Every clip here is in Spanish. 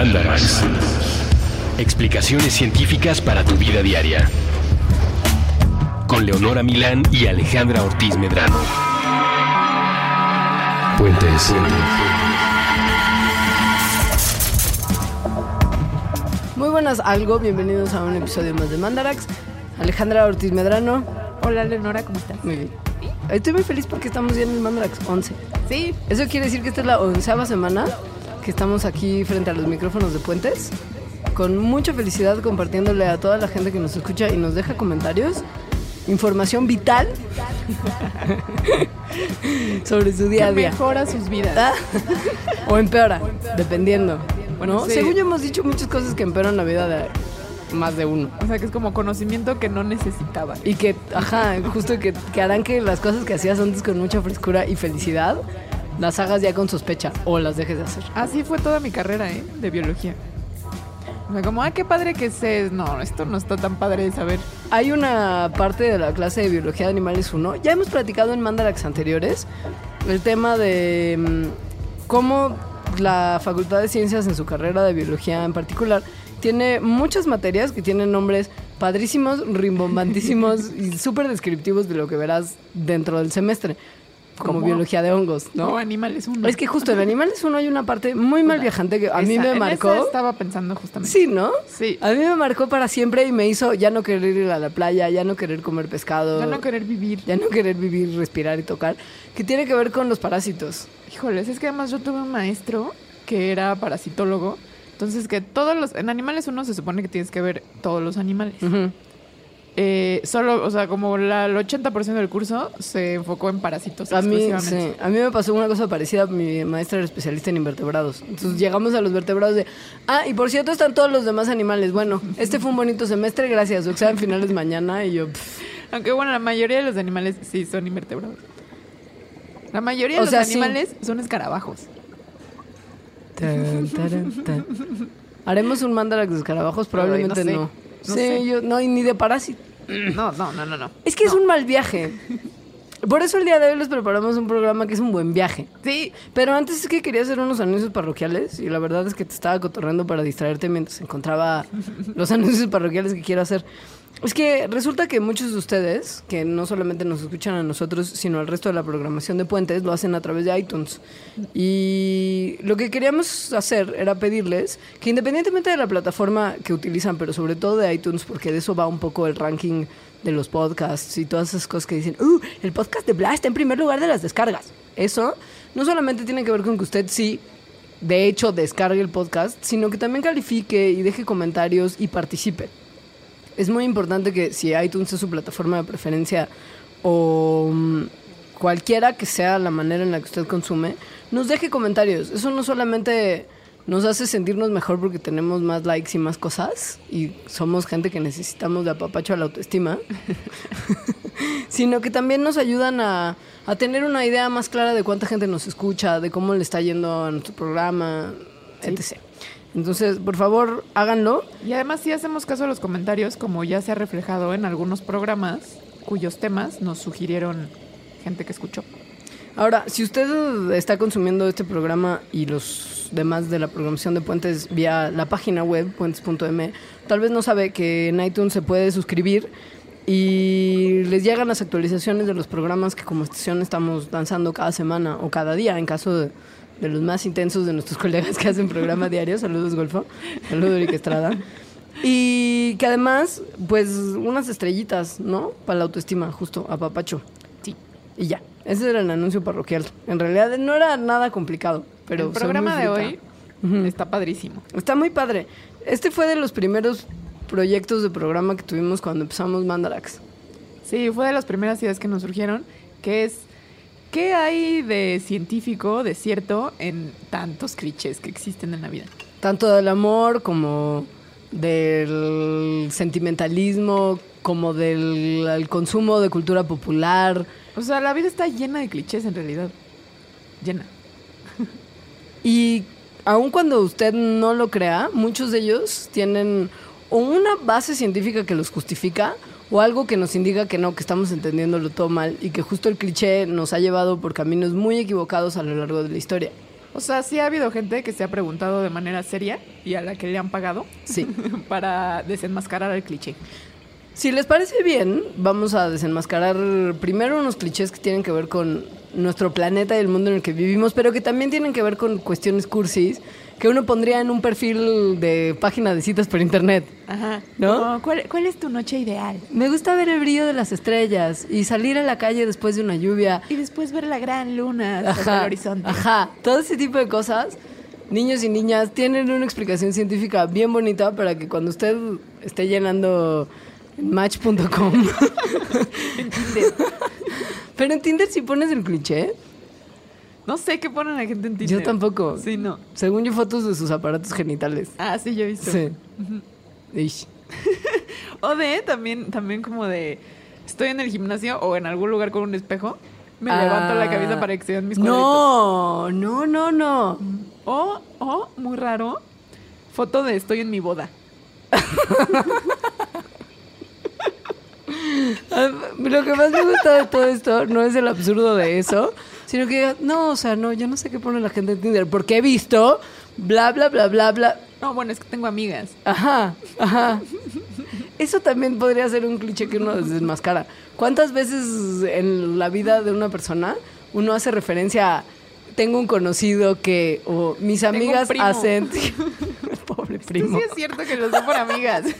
Mandarax. Explicaciones científicas para tu vida diaria. Con Leonora Milán y Alejandra Ortiz Medrano. Puentes. Muy buenas, algo. Bienvenidos a un episodio más de Mandarax. Alejandra Ortiz Medrano. Hola, Leonora, ¿cómo estás? Muy bien. Estoy muy feliz porque estamos ya en el Mandarax 11. Sí. Eso quiere decir que esta es la onceava semana que estamos aquí frente a los micrófonos de Puentes. Con mucha felicidad compartiéndole a toda la gente que nos escucha y nos deja comentarios. Información vital sobre su día a día. mejora sus vidas. Ah, o empeora, dependiendo. Bueno, ¿no? sí. Según yo hemos dicho muchas cosas que empeoran la vida de más de uno. O sea, que es como conocimiento que no necesitaba. Y que, ajá, justo que, que harán que las cosas que hacías antes con mucha frescura y felicidad, las hagas ya con sospecha o las dejes de hacer. Así fue toda mi carrera, ¿eh? De biología. O sea, como, ah, qué padre que. No, esto no está tan padre de saber. Hay una parte de la clase de Biología de Animales 1, ya hemos platicado en Mandarax anteriores, el tema de mm, cómo la Facultad de Ciencias en su carrera de Biología en particular tiene muchas materias que tienen nombres padrísimos, rimbombantísimos y súper descriptivos de lo que verás dentro del semestre, como ¿Cómo? biología de hongos, No, ¿no? animales uno. Es que justo en Animales 1 hay una parte muy mal viajante que a mí Esa- me en marcó. esa estaba pensando justamente. Sí, ¿no? Sí. A mí me marcó para siempre y me hizo ya no querer ir a la playa, ya no querer comer pescado, Ya no querer vivir. ya no querer vivir, respirar y tocar, que tiene que ver con los parásitos. Híjoles, es que además yo tuve un maestro que era parasitólogo. Entonces, que todos los. En animales uno se supone que tienes que ver todos los animales. Ujú. Eh, solo, o sea, como la- el 80% del curso se enfocó en parásitos. A mí, sí, a mí me pasó una cosa parecida, mi maestra era especialista en invertebrados. Entonces llegamos a los vertebrados de, ah, y por cierto están todos los demás animales. Bueno, este fue un bonito semestre, gracias. Su examen final es mañana y yo, pff, Aunque bueno, la mayoría de los animales sí son invertebrados. La mayoría de O los sea, sí. animales son escarabajos. Haremos un mandarax de escarabajos, probablemente Ay, no sé, no. No sí, sé. yo no, y ni de parásitos. No, no, no, no, no. Es que es un mal viaje. Por eso el día de hoy les preparamos un programa que es un buen viaje. Sí, Pero antes es que quería hacer unos anuncios parroquiales y la verdad es que te estaba cotorreando para distraerte mientras encontraba los anuncios parroquiales que quiero hacer. Es que resulta que muchos de ustedes, que no solamente nos escuchan a nosotros, sino al resto de la programación de Puentes, lo hacen a través de iTunes. Y lo que queríamos hacer era pedirles que independientemente de la plataforma que utilizan, pero sobre todo de iTunes, porque de eso va un poco el ranking de los podcasts y todas esas cosas que dicen, uh, el podcast de Bla está en primer lugar de las descargas. Eso no solamente tiene que ver con que usted sí, de hecho, descargue el podcast, sino que también califique y deje comentarios y participe. Es muy importante que si iTunes es su plataforma de preferencia o mm, cualquiera que sea la manera en la que usted consume, nos deje comentarios. Eso no solamente nos hace sentirnos mejor porque tenemos más likes y más cosas y somos gente que necesitamos de apapacho a la autoestima, sino que también nos ayudan a, a tener una idea más clara de cuánta gente nos escucha, de cómo le está yendo a nuestro programa, etc. Entonces, por favor, háganlo. y además sí hacemos caso a los comentarios, como ya se ha reflejado en algunos programas cuyos temas nos sugirieron gente que escuchó. Ahora, si usted está consumiendo este programa y los demás de la programación de Puentes vía la página web, puentes.m, tal vez no sabe que en iTunes se puede suscribir y les llegan las actualizaciones de los programas que como estación estamos lanzando cada semana o cada día, en caso de, de los más intensos de nuestros colegas que hacen programa diario. Saludos, Golfo. Saludos, Eric Estrada. Y que además, pues, unas estrellitas, ¿no? Para la autoestima, justo, a Papacho. Sí. Y ya, ese era el anuncio parroquial. En realidad no era nada complicado, pero el programa de hoy está padrísimo. Está muy padre. Este fue de los primeros proyectos de programa que tuvimos cuando empezamos Mandarax. Sí, fue de las primeras ideas que nos surgieron, que es, ¿qué hay de científico, de cierto, en tantos clichés que existen en la vida? Tanto del amor como del sentimentalismo, como del el consumo de cultura popular. O sea, la vida está llena de clichés en realidad. Llena. Y aun cuando usted no lo crea, muchos de ellos tienen o una base científica que los justifica o algo que nos indica que no, que estamos entendiéndolo todo mal y que justo el cliché nos ha llevado por caminos muy equivocados a lo largo de la historia. O sea, sí ha habido gente que se ha preguntado de manera seria y a la que le han pagado Sí. para desenmascarar el cliché. Si les parece bien, vamos a desenmascarar primero unos clichés que tienen que ver con nuestro planeta y el mundo en el que vivimos, pero que también tienen que ver con cuestiones cursis que uno pondría en un perfil de página de citas por internet. Ajá. ¿No? ¿cuál, ¿Cuál es tu noche ideal? Me gusta ver el brillo de las estrellas y salir a la calle después de una lluvia. Y después ver la gran luna sobre el horizonte. ajá, todo ese tipo de cosas, niños y niñas tienen una explicación científica bien bonita para que cuando usted esté llenando match.com, pero en Tinder si pones el cliché, No sé qué ponen la gente en Tinder. yo tampoco. Sí, no. Según yo, fotos de sus aparatos genitales. Ah, sí, yo he visto. Sí. O de también, también como de estoy en el gimnasio o en algún lugar con un espejo, me levanto la cabeza Ah, para que se vean mis cuadritos. No, no, no, no. O, o, muy raro, foto de estoy en mi boda. Ah, Lo que más me gusta de todo esto no es el absurdo de eso, sino que, no, o sea, no, yo no sé qué pone la gente en Tinder, porque he visto bla, bla, bla, bla, bla. No, bueno, es que tengo amigas. Ajá, ajá. Eso también podría ser un cliché que uno desmascara. ¿Cuántas veces en la vida de una persona uno hace referencia a tengo un conocido que, o mis amigas hacen... Primo. sí es cierto que los sé por amigas.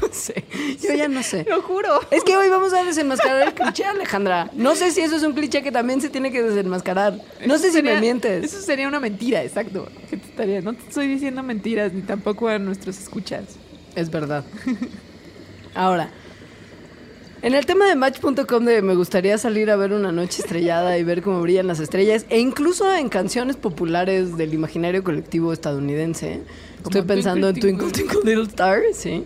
No sé. Yo ya no sé. Lo juro. Es que hoy vamos a desenmascarar el cliché, Alejandra. No sé si eso es un cliché que también se tiene que desenmascarar. No Eso sé si me mientes. Eso sería una mentira, exacto. ¿Qué te estaría? No te estoy diciendo mentiras, ni tampoco a nuestros escuchas. Es verdad. Ahora, en el tema de Match.com de me gustaría salir a ver una noche estrellada y ver cómo brillan las estrellas, e incluso en canciones populares del imaginario colectivo estadounidense. Estoy pensando en Twinkle, Twinkle Little Star, sí.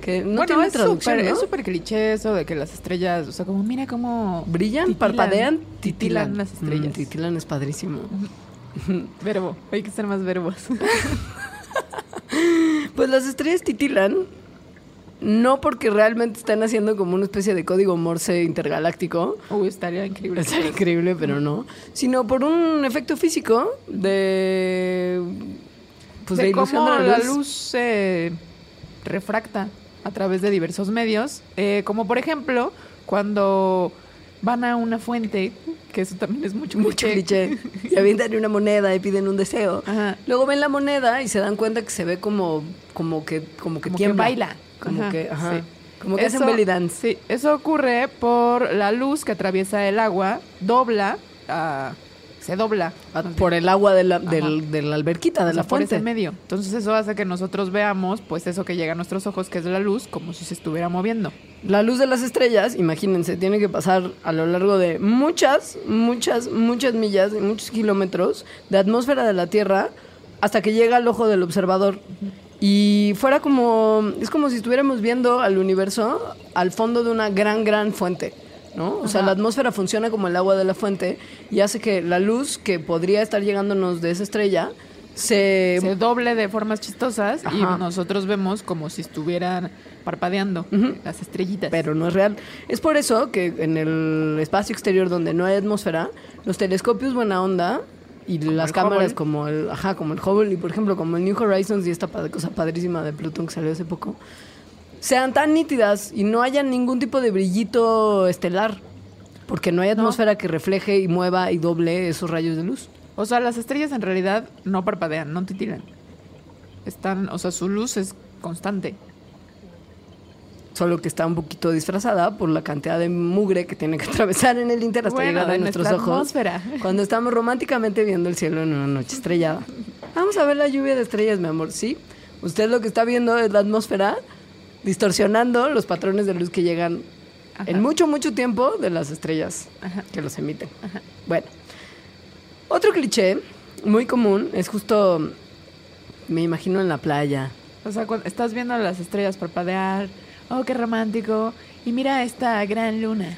Que no bueno, tiene es traducción, es súper cliché eso de que las estrellas, o sea, como mira cómo Brillan, titilan- parpadean, titilan titilan. las estrellas. Mm, titilan es padrísimo. Verbo, hay que ser más verbos. Pues las estrellas titilan no porque realmente están haciendo como una especie de código Morse intergaláctico, Uy, estaría increíble. Estaría increíble, pero no. Sino por un efecto físico de. Pues de, de cómo la luz se refracta a través de diversos medios, eh, como por ejemplo cuando van a una fuente, que eso también es mucho Mucho cliché. Y avientan una moneda y piden un deseo. Ajá. Luego ven la moneda y se dan cuenta que se ve como, como que, como que Como que baila. Como Ajá, que, ajá. sí. Como que hacen belly dance. Sí, eso ocurre por la luz que atraviesa el agua, dobla, ah, se dobla. Por el agua de la, del- de la alberquita, de O sea, la por fuente. ese medio. Entonces eso hace que nosotros veamos, pues eso que llega a nuestros ojos, que es la luz, como si se estuviera moviendo. La luz de las estrellas, imagínense, tiene que pasar a lo largo de muchas, muchas, muchas millas, y muchos kilómetros de atmósfera de la Tierra hasta que llega al ojo del observador. Y fuera como, es como si estuviéramos viendo al universo al fondo de una gran, gran fuente, ¿no? O sea, Ajá. la atmósfera funciona como el agua de la fuente y hace que la luz que podría estar llegándonos de esa estrella se... se doble de formas chistosas Ajá. y nosotros vemos como si estuvieran parpadeando las estrellitas. pero no es real. Es por eso que en el espacio exterior donde no hay atmósfera, los telescopios buena onda y las cámaras Hubble. como el, ajá, como el Hubble y por ejemplo como el New Horizons y esta cosa padrísima de Plutón que salió hace poco, sean tan nítidas y no haya ningún tipo de brillito estelar, porque no hay atmósfera que refleje y mueva y doble esos rayos de luz. O sea, las estrellas en realidad no parpadean, no titilan. Están, o sea, su luz es constante. Solo que está un poquito disfrazada por la cantidad de mugre que tiene que atravesar en el Inter hasta Bueno, llegar a de nuestros ojos. atmósfera. Cuando estamos románticamente viendo el cielo en una noche estrellada. Vamos a ver la lluvia de estrellas, mi amor. Sí, usted lo que está viendo es la atmósfera distorsionando los patrones de luz que llegan Ajá. en mucho, mucho tiempo de las estrellas Ajá. que los emiten. Bueno, otro cliché muy común es justo, me imagino en la playa. O sea, cuando estás viendo las estrellas parpadear, oh, qué romántico, y mira esta gran luna.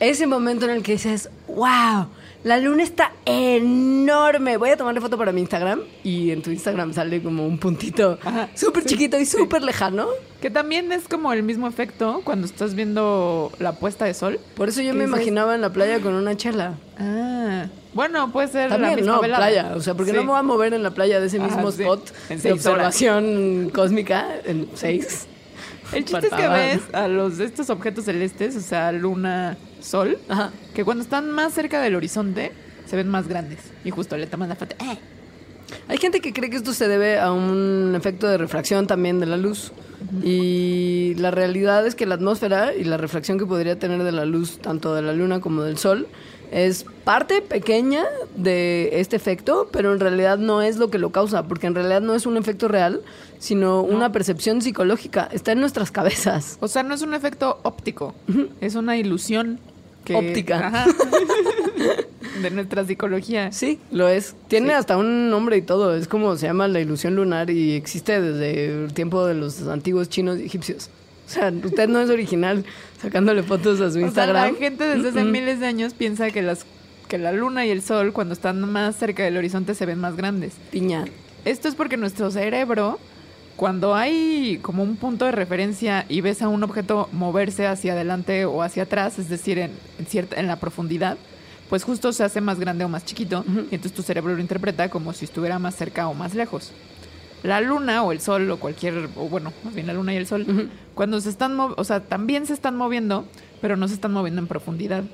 Ese momento en el que dices, wow, la luna está enorme. Voy a tomarle foto para mi Instagram y en tu Instagram sale como un puntito súper sí, chiquito y sí. súper lejano. Que también es como el mismo efecto cuando estás viendo la puesta de sol. Por eso yo ¿Qué me imaginaba en la playa con una chela. Ah, Bueno, puede ser la También, misma no, velada. playa. O sea, porque Sí. no me voy a mover en la playa de ese mismo spot de observación cósmica en seis. El chiste es que ves a los estos objetos celestes, o sea, luna, sol, Ajá. que cuando están más cerca del horizonte se ven más grandes. Y justo le toman la foto. ¡Eh! Hay gente que cree que esto se debe a un efecto de refracción también de la luz. Y la realidad es que la atmósfera y la refracción que podría tener de la luz, tanto de la luna como del sol, es parte pequeña de este efecto, pero en realidad no es lo que lo causa, porque en realidad no es un efecto real, sino una percepción psicológica. Está en nuestras cabezas. O sea, no es un efecto óptico, es una ilusión que- Óptica. Ajá. de nuestra psicología. Sí, lo es. Tiene Sí. hasta un nombre y todo. Es como se llama la ilusión lunar y existe desde el tiempo de los antiguos chinos y egipcios. O sea, usted no es original sacándole fotos a su O sea, Instagram. la gente desde hace miles de años piensa que las que la luna y el sol cuando están más cerca del horizonte se ven más grandes. Piña. Esto es porque nuestro cerebro, cuando hay como un punto de referencia y ves a un objeto moverse hacia adelante o hacia atrás, es decir, en, en cierta, en la profundidad, pues justo se hace más grande o más chiquito, y entonces tu cerebro lo interpreta como si estuviera más cerca o más lejos. La luna o el sol o cualquier, o bueno, más bien la luna y el sol, cuando se están, o sea, también se están moviendo, pero no se están moviendo en profundidad.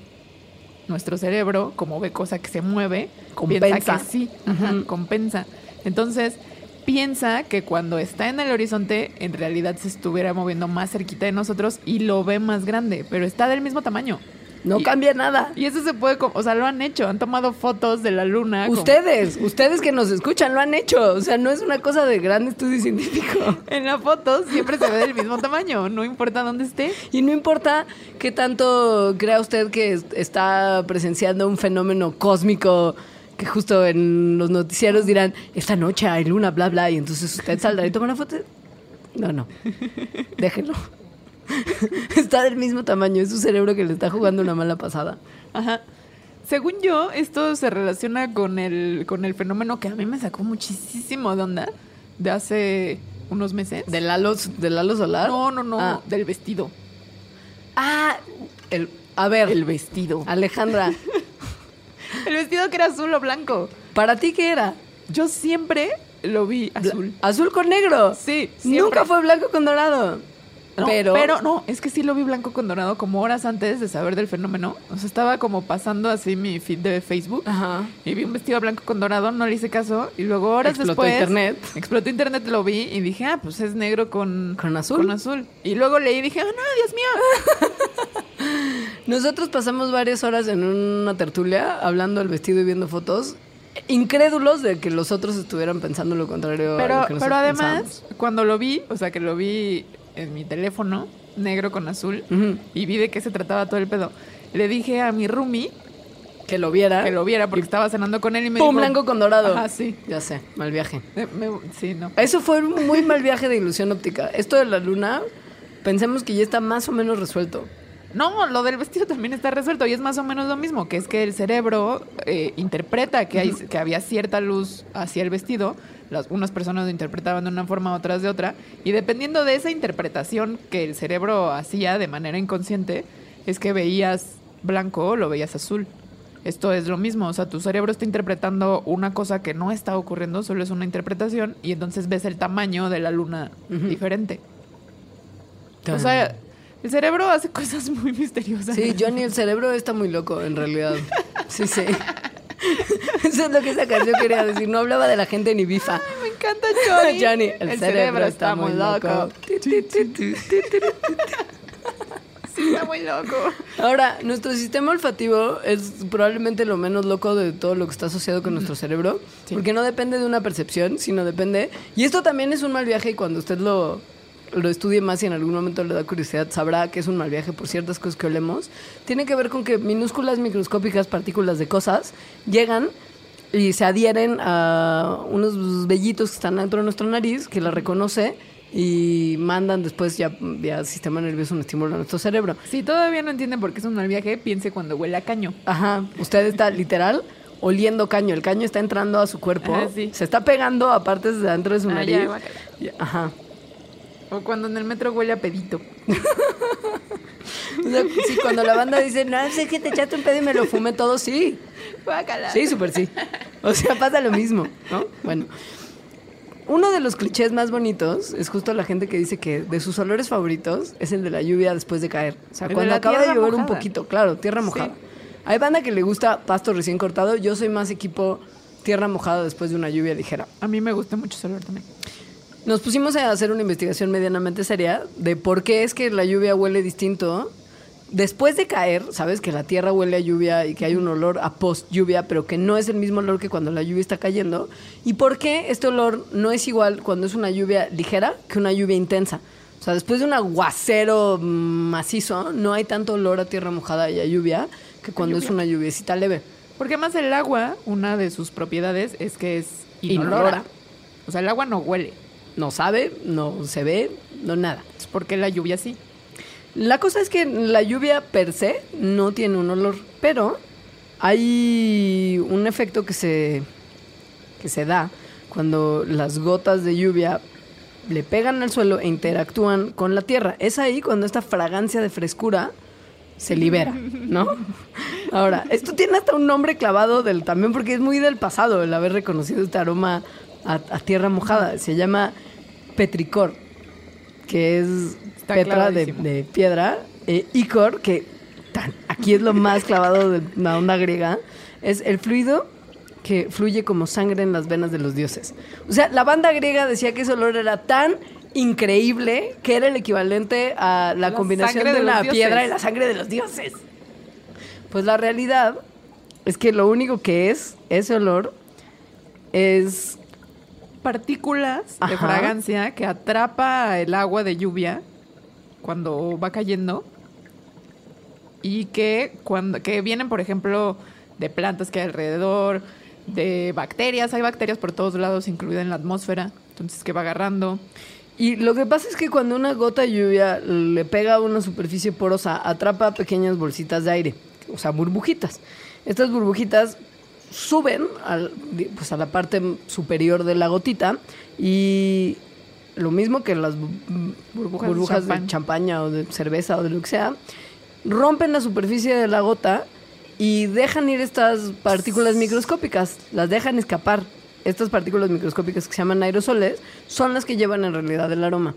Nuestro cerebro, como ve cosa que se mueve, Compensa. piensa que sí, ajá, compensa. Entonces, piensa que cuando está en el horizonte, en realidad se estuviera moviendo más cerquita de nosotros y lo ve más grande, pero está del mismo tamaño. No Y- cambia nada. Y eso se puede, o sea, lo han hecho, han tomado fotos de la luna. como- Ustedes, ustedes que nos escuchan lo han hecho. O sea, no es una cosa de gran estudio científico. En la foto siempre se ve del mismo tamaño, no importa dónde esté. Y no importa qué tanto crea usted que es- está presenciando un fenómeno cósmico que justo en los noticieros dirán, esta noche hay luna, bla, bla, y entonces usted saldrá y toma una foto. No, no. Déjenlo. está del mismo tamaño, es su cerebro que le está jugando una mala pasada. Ajá. Según yo, esto se relaciona con el, con el fenómeno que a mí me sacó muchísimo de onda de hace unos meses. ¿Del halo, del halo solar? No, no, no, Ah, del vestido. Ah, el, a ver, El vestido. Alejandra, El vestido que era azul o blanco. ¿para ti qué era? Yo siempre lo vi azul. Azul con negro. Sí, siempre. Nunca fue blanco con dorado. No, pero, pero no, es que sí lo vi blanco con dorado como horas antes de saber del fenómeno. O sea, estaba como pasando así mi feed de Facebook. Ajá. Y vi un vestido blanco con dorado, no le hice caso. Y luego horas Explotó después. internet. Explotó internet, lo vi y dije, ah, pues es negro con. ¿Con azul? Con azul. Y luego leí y dije, oh no, Dios mío. Nosotros pasamos varias horas en una tertulia hablando del vestido y viendo fotos, incrédulos de que los otros estuvieran pensando lo contrario a Pero, lo que nosotros pero además, cuando lo vi, o sea, que lo vi en mi teléfono, negro con azul, y vi de qué se trataba todo el pedo, le dije a mi roomie que lo viera. que lo viera porque estaba cenando con él y me ¡Pum! dijo... Blanco con dorado. Ajá, sí. Ya sé, mal viaje. Eh, me- sí, no. Eso fue un muy mal viaje de ilusión óptica. Esto de la luna, pensemos que ya está más o menos resuelto. No, lo del vestido también está resuelto y es más o menos lo mismo, que es que el cerebro eh, interpreta que, hay, que había cierta luz hacia el vestido, las, unas personas lo interpretaban de una forma, otras de otra, y dependiendo de esa interpretación que el cerebro hacía de manera inconsciente, es que veías blanco o lo veías azul. Esto es lo mismo, o sea, tu cerebro está interpretando una cosa que no está ocurriendo, solo es una interpretación, y entonces ves el tamaño de la luna Ujú. diferente. O sea, el cerebro hace cosas muy misteriosas. Sí, Johnny, el cerebro está muy loco, en realidad. Sí, sí. Eso es lo que esa canción quería decir. No hablaba de la gente ni bifa. Me encanta Johnny. Johnny, el, cerebro, está, muy loco. Sí, está muy loco. Ahora, nuestro sistema olfativo es probablemente lo menos loco de todo lo que está asociado con nuestro cerebro, Sí. porque no depende de una percepción, sino depende... Y esto también es un mal viaje y cuando usted lo, lo estudie más y en algún momento le da curiosidad, sabrá que es un mal viaje por ciertas cosas que olemos. Tiene que ver con que minúsculas, microscópicas partículas de cosas llegan y se adhieren a unos vellitos que están dentro de nuestra nariz, que la reconoce y mandan después ya vía sistema nervioso un estímulo a nuestro cerebro. Si todavía no entienden por qué es un mal viaje, piense cuando huele a caño. Ajá, usted está literal oliendo caño. El caño está entrando a su cuerpo. Ajá, sí. Se está pegando a partes de dentro de su Ah, nariz. ya, Ajá. O cuando en el metro huele a pedito. O sea, sí, cuando la banda dice, no, sé que te echaste un pedo y me lo fumé todo, sí. Sí, súper sí. O sea, pasa lo mismo, ¿no? Bueno. Uno de los clichés más bonitos es justo la gente que dice que de sus olores favoritos es el de la lluvia después de caer. O sea, El cuando acaba de llover un poquito, claro, tierra mojada. Hay banda que le gusta pasto recién cortado. Yo soy más equipo tierra mojada después de una lluvia ligera. A mí me gusta mucho ese olor también. Nos pusimos a hacer una investigación medianamente seria de por qué es que la lluvia huele distinto después de caer. Sabes que la tierra huele a lluvia y que hay un olor a post lluvia, pero que no es el mismo olor que cuando la lluvia está cayendo. Y por qué este olor no es igual cuando es una lluvia ligera que una lluvia intensa. O sea, después de un aguacero macizo, no hay tanto olor a tierra mojada y a lluvia que cuando es una lluviecita leve. Porque además el agua, una de sus propiedades es que es inolora. Inolora. O sea, el agua no huele. No sabe, no se ve, no nada. Es porque la lluvia sí. La cosa es que la lluvia per se no tiene un olor, pero hay un efecto que se, que se da cuando las gotas de lluvia le pegan al suelo e interactúan con la tierra. Es ahí cuando esta fragancia de frescura se libera, ¿no? Ahora, esto tiene hasta un nombre clavado del también porque es muy del pasado el haber reconocido este aroma a, a tierra mojada. Se llama petricor, que es Está petra de, piedra. Eh, icor, que tan- aquí es lo más clavado de la onda griega, es el fluido que fluye como sangre en las venas de los dioses. O sea, la banda griega decía que ese olor era tan increíble que era el equivalente a la, La combinación de, la piedra y la sangre de los dioses. Pues la realidad es que lo único que es ese olor es Partículas de fragancia que atrapa el agua de lluvia cuando va cayendo y que cuando que vienen, por ejemplo, de plantas que hay alrededor, de bacterias, hay bacterias por todos lados, incluida en la atmósfera, entonces que va agarrando. Y lo que pasa es que cuando una gota de lluvia le pega a una superficie porosa, atrapa pequeñas bolsitas de aire, o sea, burbujitas. Estas burbujitas suben al- pues a la parte superior de la gotita y lo mismo que las bu- Burbujas burbujas, de champán. de champaña o de cerveza o de lo que sea, rompen la superficie de la gota y dejan ir estas partículas microscópicas, las dejan escapar. Estas partículas microscópicas que se llaman aerosoles son las que llevan en realidad el aroma.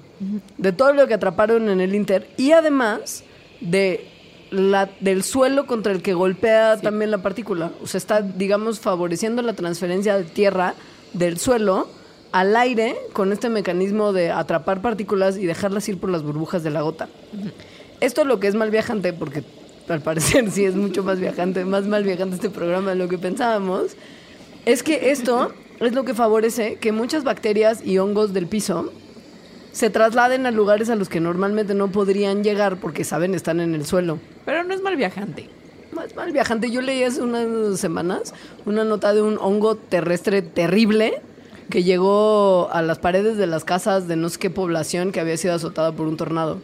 De todo lo que atraparon en el Inter y además de la, del suelo contra el que golpea también la partícula. O sea, está, digamos, favoreciendo la transferencia de tierra del suelo al aire con este mecanismo de atrapar partículas y dejarlas ir por las burbujas de la gota. Esto lo que es mal viajante, porque al parecer sí es mucho más viajante, más mal viajante este programa de lo que pensábamos, es que esto es lo que favorece que muchas bacterias y hongos del piso se trasladen a lugares a los que normalmente no podrían llegar porque saben están en el suelo. Pero no es mal viajante. Más mal viajante, yo leí hace unas semanas una nota de un hongo terrestre terrible que llegó a las paredes de las casas de no sé qué población que había sido azotada por un tornado.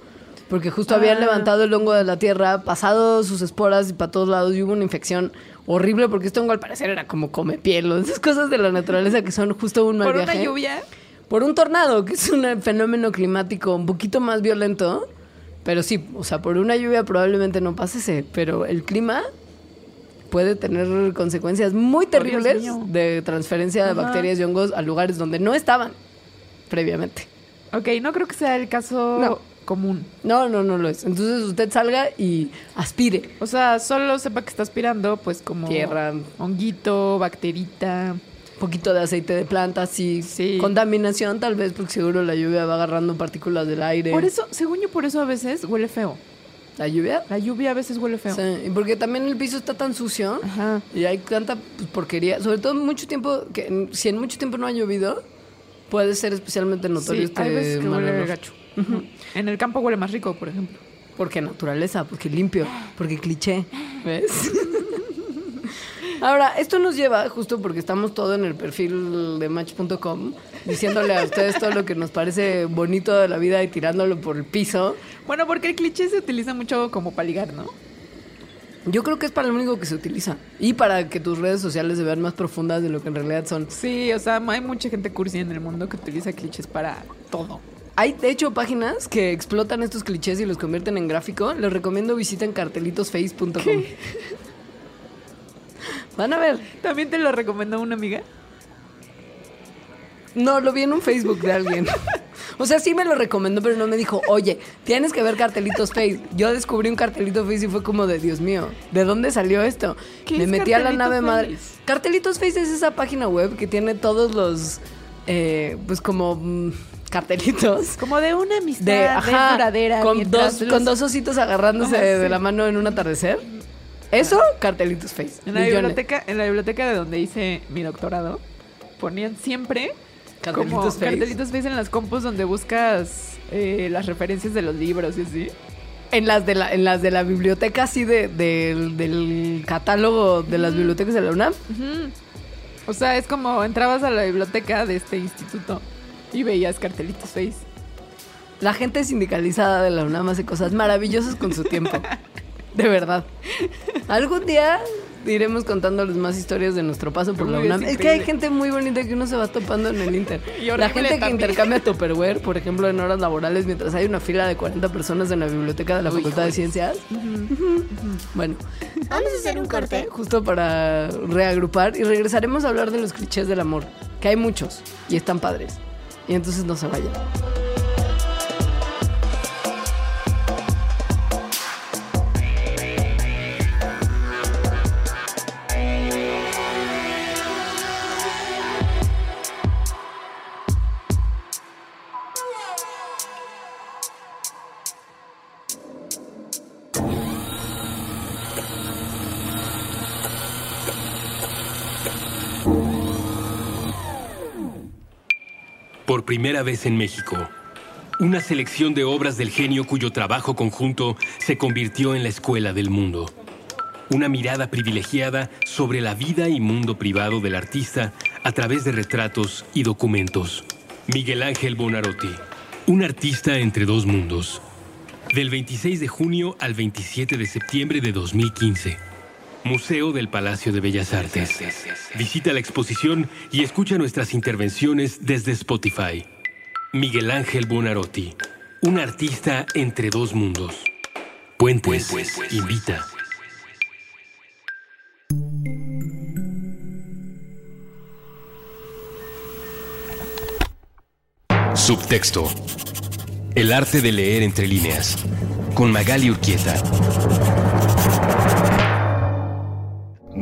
Porque justo habían Ah. levantado el hongo de la tierra, pasado sus esporas y para todos lados y hubo una infección horrible porque este hongo al parecer era como come piel, esas cosas de la naturaleza que son justo un mal Por una viaje. lluvia. Por un tornado, que es un fenómeno climático un poquito más violento. Pero sí, o sea, por una lluvia probablemente no pase ese. Pero el clima puede tener consecuencias muy terribles de transferencia de Ajá. bacterias y hongos a lugares donde no estaban previamente. Ok, no creo que sea el caso No. común. No, no, no lo es. Entonces usted salga y aspire. O sea, solo sepa que está aspirando, pues como Tierra. honguito, bacterita. Poquito de aceite de plantas y Sí. contaminación tal vez porque seguro la lluvia va agarrando partículas del aire. Por eso, según yo, por eso a veces huele feo. ¿La lluvia? La lluvia a veces huele feo. Sí, porque también el piso está tan sucio. Ajá. Y hay tanta pues, porquería, sobre todo mucho tiempo, que si en mucho tiempo no ha llovido, puede ser especialmente notorio Sí, este hay veces que huele gacho. En el campo huele más rico, por ejemplo. Porque naturaleza, porque limpio, porque cliché, ¿ves? Ahora, esto nos lleva, justo porque estamos todo en el perfil de match.com, diciéndole a ustedes todo lo que nos parece bonito de la vida y tirándolo por el piso. Bueno, porque el cliché se utiliza mucho como para ligar, ¿no? Yo creo que es para lo único que se utiliza. Y para que tus redes sociales se vean más profundas de lo que en realidad son. Sí, o sea, hay mucha gente cursi en el mundo que utiliza clichés para todo. Hay, de hecho, páginas que explotan estos clichés y los convierten en gráfico. Les recomiendo visiten cartelitosface.com. Van a ver. También te lo recomendó una amiga. No, lo vi en un Facebook de alguien. O sea, sí me lo recomendó, pero no me dijo, oye, tienes que ver cartelitos Face. Yo descubrí un cartelito Face y fue como de, Dios mío, ¿de dónde salió esto? ¿Qué me es metí a la nave madre. Face? Cartelitos Face es esa página web que tiene todos los, eh, pues como mm, cartelitos. Como de una amistad De, ajá, duradera. con dos, los- con dos ositos agarrándose Ajá, de sí. la mano en un atardecer. Eso, cartelitos Face. En la Millones. biblioteca, en la biblioteca de donde hice mi doctorado, ponían siempre Cartelitos como Face. cartelitos face en las compus donde buscas eh, las referencias de los libros y así. En las de la, en las de la biblioteca, así de, del- del catálogo de las bibliotecas de la UNAM. O sea, es como entrabas a la biblioteca de este instituto y veías cartelitos face. La gente sindicalizada de la UNAM hace cosas maravillosas con su tiempo. De verdad. Algún día iremos contándoles más historias de nuestro paso por la es UNAM. Es que hay gente muy bonita que uno se va topando en el Inter. La gente que también. intercambia Tupperware, por ejemplo, en horas laborales, mientras hay una fila de 40 personas en la biblioteca de la Uy, Facultad de. Ciencias. Bueno, Vamos a hacer un corte. justo para reagrupar y regresaremos a hablar de los clichés del amor, que hay muchos y están padres. Y entonces no se vayan. Primera vez en México, una selección de obras del genio cuyo trabajo conjunto se convirtió en la escuela del mundo. Una mirada privilegiada sobre la vida y mundo privado del artista a través de retratos y documentos. Miguel Ángel Bonarotti, un artista entre dos mundos. Del 26 de junio al 27 de septiembre de 2015. Museo del Palacio de Bellas Artes. Visita la exposición y escucha nuestras intervenciones desde Spotify. Miguel Ángel Buonarroti, un artista entre dos mundos. Puentes, invita. Subtexto. El arte de leer entre líneas. Con Magali Urquieta.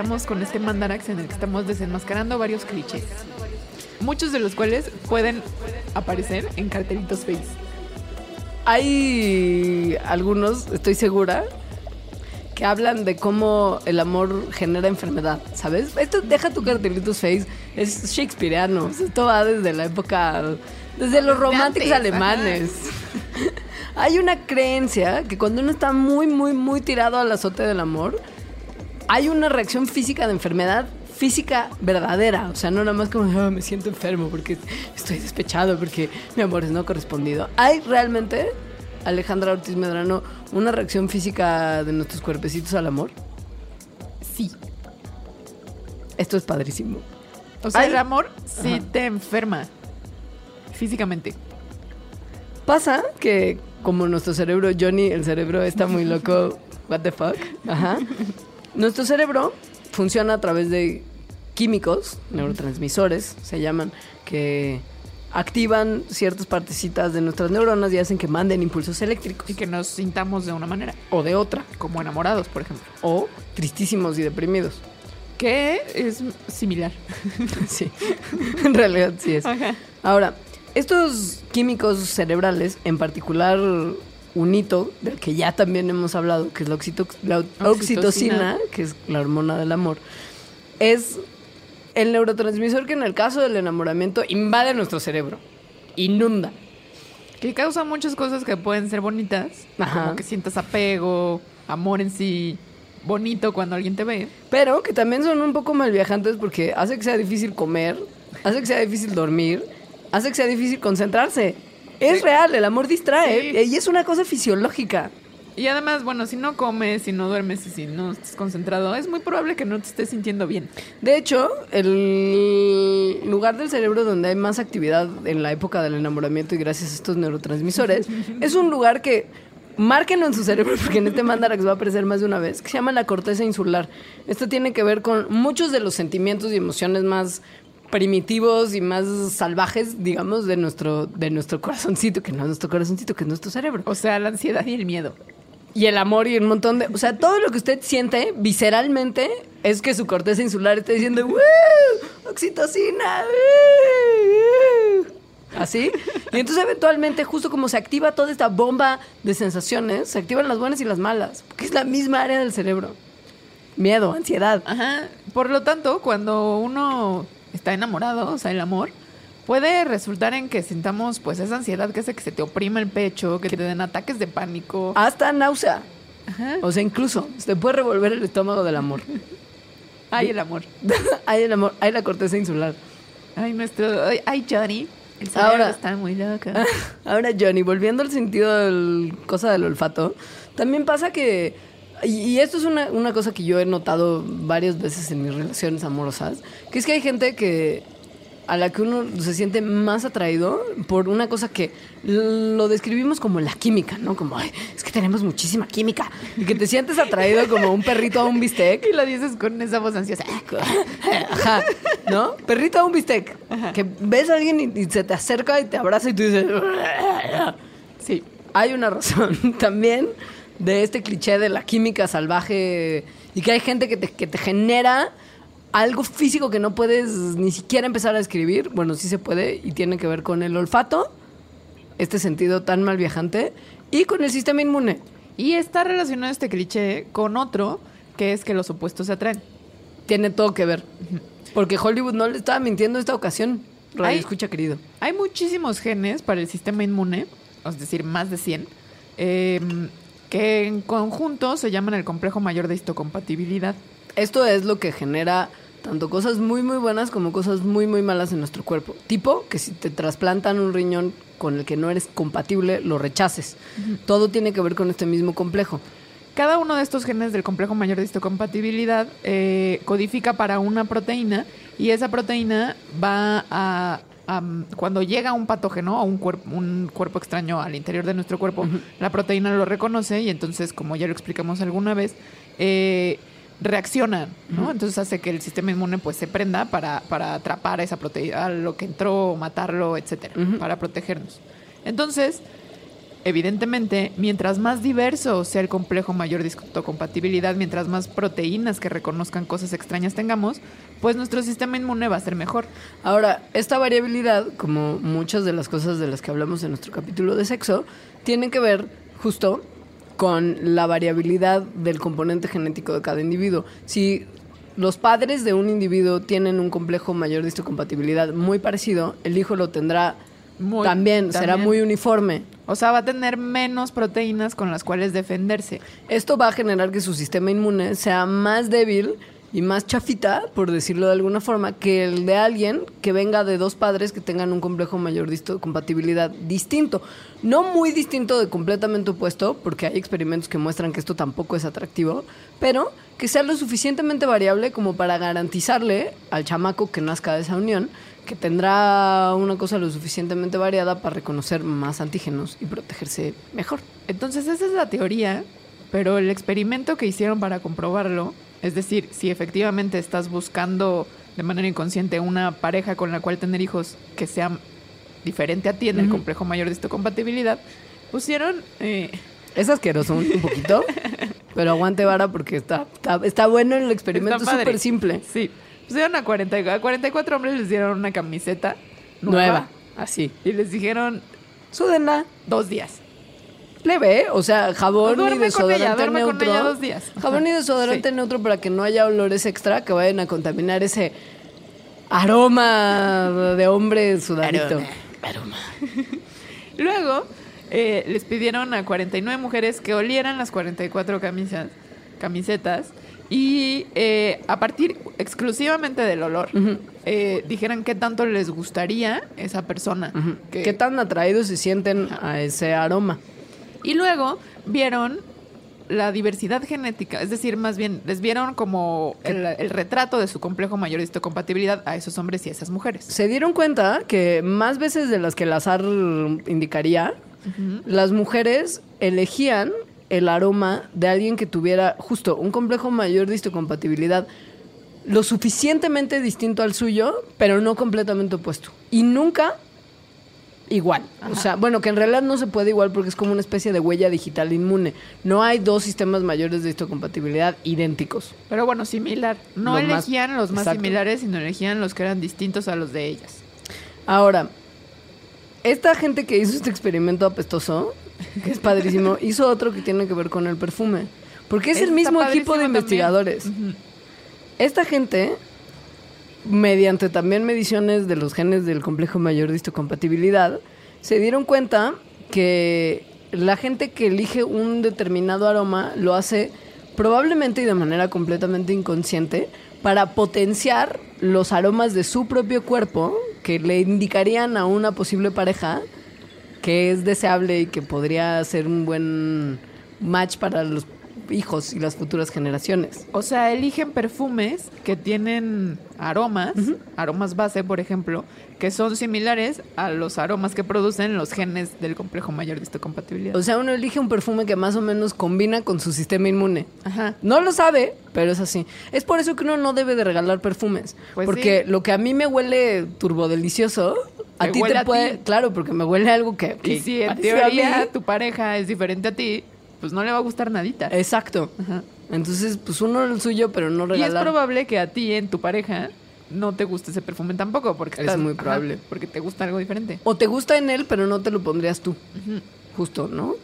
Regresamos con este Mandarax en el que estamos desenmascarando varios clichés. Muchos de los cuales pueden aparecer en cartelitos face. Hay algunos, estoy segura, que hablan de cómo el amor genera enfermedad, ¿sabes? Esto deja tu cartelitos face, es shakespeareano, esto va desde la época, desde los románticos alemanes. Hay una creencia que cuando uno está muy, muy, muy tirado al azote del amor, hay una reacción física de enfermedad física verdadera, o sea, no nada más como "Ah, me siento enfermo porque estoy despechado porque mi amor es no correspondido. Hay realmente, Alejandra Ortiz Medrano, una reacción física de nuestros cuerpecitos al amor. Sí. Esto es padrísimo. O sea, Ay. el amor sí Ajá. te enferma físicamente. Pasa que como nuestro cerebro, Johnny, el cerebro está muy loco, what the fuck, ajá. Nuestro cerebro funciona a través de químicos, neurotransmisores, se llaman, que activan ciertas partecitas de nuestras neuronas y hacen que manden impulsos eléctricos. Y que nos sintamos de una manera, O de otra. como enamorados, por ejemplo. O tristísimos y deprimidos. Que es similar. Sí, en realidad sí es. Ajá. Ahora, estos químicos cerebrales, en particular un hito del que ya también hemos hablado, que es la, oxito- la oxitocina, Oxitocina. que es la hormona del amor, es el neurotransmisor que en el caso del enamoramiento invade nuestro cerebro, inunda. Que causa muchas cosas que pueden ser bonitas. Ajá. Como que sientas apego, amor en sí, bonito cuando alguien te ve. Pero que también son un poco malviajantes porque hace que sea difícil comer, hace que sea difícil dormir, hace que sea difícil concentrarse. Es real, el amor distrae Sí. y es una cosa fisiológica. Y además, bueno, si no comes, si no duermes y si no estás concentrado, es muy probable que no te estés sintiendo bien. De hecho, el lugar del cerebro donde hay más actividad en la época del enamoramiento y gracias a estos neurotransmisores es un lugar que márquenlo en su cerebro porque en este mandarax va a aparecer más de una vez, que se llama la corteza insular. Esto tiene que ver con muchos de los sentimientos y emociones más primitivos y más salvajes, digamos, de nuestro, de nuestro corazoncito, que no es nuestro corazoncito, que es nuestro cerebro. O sea, la ansiedad y el miedo. Y el amor y un montón de... O sea, todo lo que usted siente visceralmente es que su corteza insular está diciendo ¡Woo! ¡Oxitocina! ¡Woo! Así. Y entonces eventualmente, justo como se activa toda esta bomba de sensaciones, se activan las buenas y las malas. Porque es la misma área del cerebro. Miedo, ansiedad. Ajá. Por lo tanto, cuando uno está enamorado, o sea, el amor, puede resultar en que sintamos pues esa ansiedad que hace que se te oprima el pecho, que te den ataques de pánico. Hasta náusea. Ajá. O sea, incluso se puede revolver el estómago del amor. Ay, el amor. hay el amor, hay la corteza insular. Ay, nuestro. Ay, ay, Johnny. El Ahora- está muy loco. Ahora, Johnny, volviendo al sentido del cosa del olfato, también pasa que, y, y esto es una, una cosa que yo he notado varias veces en mis relaciones amorosas, que es que hay gente que a la que uno se siente más atraído por una cosa que lo describimos como la química, ¿no? Como, "Ay, es que tenemos muchísima química. Y que te sientes atraído como un perrito a un bistec. Y lo dices con esa voz ansiosa. Ajá, ¿no? Perrito a un bistec. Que ves a alguien y, y se te acerca y te abraza y tú dices... Sí. Hay una razón también de este cliché de la química salvaje y que hay gente que te, que te genera algo físico que no puedes ni siquiera empezar a describir. Bueno, sí se puede y tiene que ver con el olfato, este sentido tan mal viajante, y con el sistema inmune. Y está relacionado este cliché con otro, que es que los opuestos se atraen. Tiene todo que ver. Porque Hollywood no le estaba mintiendo esta ocasión. Radio escucha, querido. Hay muchísimos genes para el sistema inmune, es decir, más de 100, eh, que en conjunto se llaman el complejo mayor de histocompatibilidad. Esto es lo que genera tanto cosas muy muy buenas como cosas muy muy malas en nuestro cuerpo. Tipo que si te trasplantan un riñón con el que no eres compatible, lo rechaces. Todo tiene que ver con este mismo complejo. Cada uno de estos genes del complejo mayor de histocompatibilidad eh, codifica para una proteína y esa proteína va a, cuando llega un patógeno o un, cuerp- un cuerpo extraño al interior de nuestro cuerpo, la proteína lo reconoce y entonces, como ya lo explicamos alguna vez, eh, reacciona, ¿no? Entonces hace que el sistema inmune pues se prenda para, para atrapar a esa proteína, a lo que entró, matarlo, etcétera, para protegernos. Entonces, Evidentemente, mientras más diverso sea el complejo mayor de histocompatibilidad, mientras más proteínas que reconozcan cosas extrañas tengamos, pues nuestro sistema inmune va a ser mejor. Ahora, esta variabilidad, como muchas de las cosas de las que hablamos en nuestro capítulo de sexo, tiene que ver justo con la variabilidad del componente genético de cada individuo. Si los padres de un individuo tienen un complejo mayor de histocompatibilidad muy parecido, el hijo lo tendrá Muy- también, será muy uniforme. O sea, va a tener menos proteínas con las cuales defenderse. Esto va a generar que su sistema inmune sea más débil y más chafita, por decirlo de alguna forma, que el de alguien que venga de dos padres que tengan un complejo mayor de compatibilidad distinto. No muy distinto de completamente opuesto, porque hay experimentos que muestran que esto tampoco es atractivo, pero que sea lo suficientemente variable como para garantizarle al chamaco que nazca de esa unión que tendrá una cosa lo suficientemente variada para reconocer más antígenos y protegerse mejor. Entonces, esa es la teoría, pero el experimento que hicieron para comprobarlo, es decir, si efectivamente estás buscando de manera inconsciente una pareja con la cual tener hijos que sea diferente a ti en el complejo mayor de histocompatibilidad, pusieron eh, Es asqueroso un, un poquito, pero aguante vara porque está, está, está bueno el experimento, súper simple. Sí. Pusieron a 40, a 44 hombres les dieron una camiseta Nueva, nueva, así. y les dijeron Súdenla, dos días. leve, ¿eh? o sea, jabón y Duerme con ella, desodorante duerme con neutro. ella dos días. Jabón y desodorante Sí. neutro para que no haya olores extra que vayan a contaminar ese aroma de hombre sudadito. Luego eh, les pidieron a 49 mujeres que olieran las 44 camisas, camisetas y eh, a partir exclusivamente del olor eh, dijeran qué tanto les gustaría esa persona. que- ¿Qué tan atraídos se sienten a ese aroma? Y luego vieron la diversidad genética, es decir, más bien les vieron como el, el retrato de su complejo mayor de histocompatibilidad a esos hombres y a esas mujeres. Se dieron cuenta que más veces de las que el azar indicaría, las mujeres elegían el aroma de alguien que tuviera justo un complejo mayor de histocompatibilidad lo suficientemente distinto al suyo, pero no completamente opuesto. Y nunca igual. O sea, bueno, que en realidad no se puede igual porque es como una especie de huella digital inmune. No hay dos sistemas mayores de histocompatibilidad idénticos. Pero bueno, similar. No más- elegían los más exacto. similares, sino elegían los que eran distintos a los de ellas. Ahora, esta gente que hizo este experimento apestoso, que es padrísimo, hizo otro que tiene que ver con el perfume. Porque es el mismo equipo de investigadores. Esta gente, mediante también mediciones de los genes del complejo mayor de histocompatibilidad, se dieron cuenta que la gente que elige un determinado aroma lo hace probablemente y de manera completamente inconsciente para potenciar los aromas de su propio cuerpo que le indicarían a una posible pareja que es deseable y que podría ser un buen match para los hijos y las futuras generaciones. O sea, eligen perfumes que tienen aromas, aromas base, por ejemplo, que son similares a los aromas que producen los genes del complejo mayor de histocompatibilidad. O sea, uno elige un perfume que más o menos combina con su sistema inmune. Ajá. No lo sabe, pero es así. Es por eso que uno no debe de regalar perfumes. Pues porque sí. lo que a mí me huele turbodelicioso, a ti te puede... ti. Claro, porque me huele algo que... que Y si en teoría tu pareja es diferente a ti, pues no le va a gustar nadita. Exacto. Ajá. Entonces, pues uno el suyo, pero no Y es regalar. probable que a ti, en tu pareja, no te guste ese perfume tampoco, porque Es estás- muy ajá, probable. porque te gusta algo diferente. O te gusta en él, pero no te lo pondrías tú. Justo, ¿no?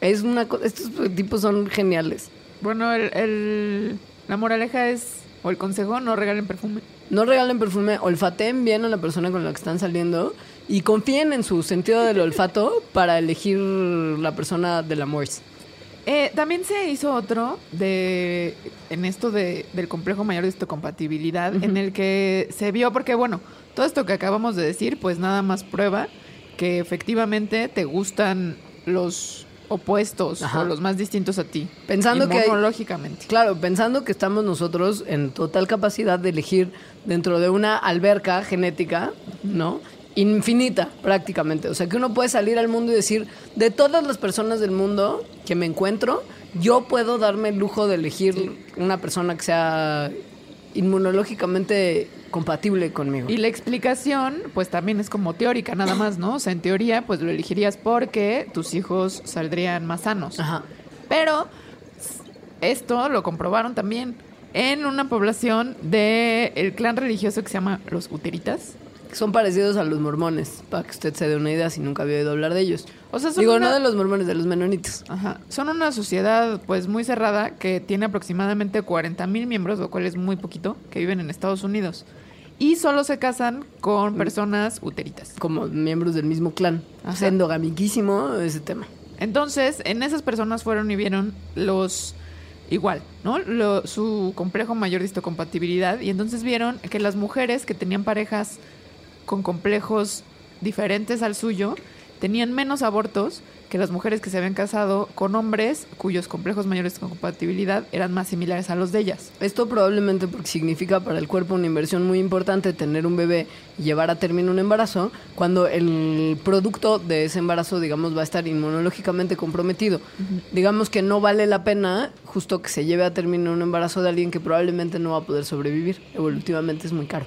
Es una cosa... Estos tipos son geniales. Bueno, el, el- la moraleja es, o el consejo, no regalen perfume. No regalen perfume, olfateen bien a la persona con la que están saliendo y confíen en su sentido del olfato para elegir la persona del amor. Eh, también se hizo otro de en esto de, del complejo mayor de histocompatibilidad, en el que se vio, porque bueno, todo esto que acabamos de decir, pues nada más prueba que efectivamente te gustan los opuestos Ajá. o los más distintos a ti. Pensando que inmunológicamente. Claro, pensando que estamos nosotros en total capacidad de elegir dentro de una alberca genética, ¿no? Infinita, prácticamente. O sea, que uno puede salir al mundo y decir, de todas las personas del mundo que me encuentro, yo puedo darme el lujo de elegir una persona que sea inmunológicamente compatible conmigo. Y la explicación, pues también es como teórica, nada más, ¿no? O sea, en teoría, pues lo elegirías porque tus hijos saldrían más sanos. Ajá. Pero esto lo comprobaron también en una población del clan religioso que se llama los Uteritas. Son parecidos a los mormones, para que usted se dé una idea si nunca había oído hablar de ellos. O sea, son Digo, una- no de los mormones, de los menonitas. Ajá. Son una sociedad pues muy cerrada que tiene aproximadamente 40 mil miembros, lo cual es muy poquito, que viven en Estados Unidos. Y solo se casan con personas uteritas. Como miembros del mismo clan. Ajá. Es endogamiquísimo ese tema. Entonces, en esas personas fueron y vieron los igual, ¿no? Lo- su complejo mayor de histocompatibilidad y entonces vieron que las mujeres que tenían parejas con complejos diferentes al suyo tenían menos abortos que las mujeres que se habían casado con hombres cuyos complejos mayores de compatibilidad eran más similares a los de ellas. Esto probablemente porque significa para el cuerpo una inversión muy importante tener un bebé y llevar a término un embarazo, cuando el producto de ese embarazo, digamos, va a estar inmunológicamente comprometido. Digamos que no vale la pena justo que se lleve a término un embarazo de alguien que probablemente no va a poder sobrevivir. Evolutivamente es muy caro.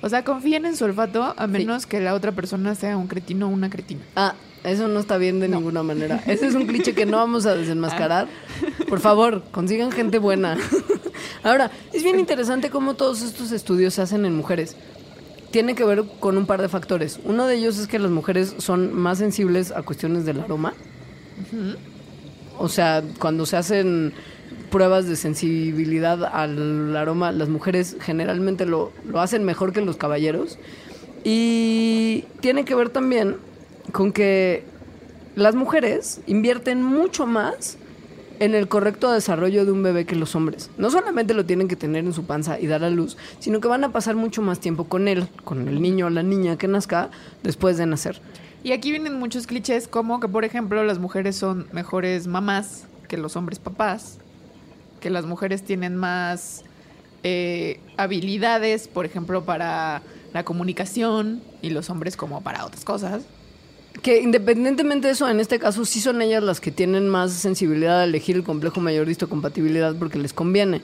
O sea, confíen en su olfato a menos que la otra persona sea un cretino o una cretina. Ah, eso no está bien de ninguna manera. Ese es un cliché que no vamos a desenmascarar. Por favor, consigan gente buena. Ahora, es bien interesante cómo todos estos estudios se hacen en mujeres. Tiene que ver con un par de factores. Uno de ellos es que las mujeres son más sensibles a cuestiones del aroma. O sea, cuando se hacen pruebas de sensibilidad al aroma, las mujeres generalmente lo, lo hacen mejor que los caballeros. Y tiene que ver también con que las mujeres invierten mucho más en el correcto desarrollo de un bebé que los hombres. No solamente lo tienen que tener en su panza y dar a luz, sino que van a pasar mucho más tiempo con él, con el niño o la niña que nazca después de nacer. Y aquí vienen muchos clichés como que, por ejemplo, las mujeres son mejores mamás que los hombres papás, que las mujeres tienen más eh, habilidades, por ejemplo, para la comunicación y los hombres como para otras cosas. Que independientemente de eso, en este caso sí son ellas las que tienen más sensibilidad a elegir el complejo mayor de histocompatibilidad porque les conviene.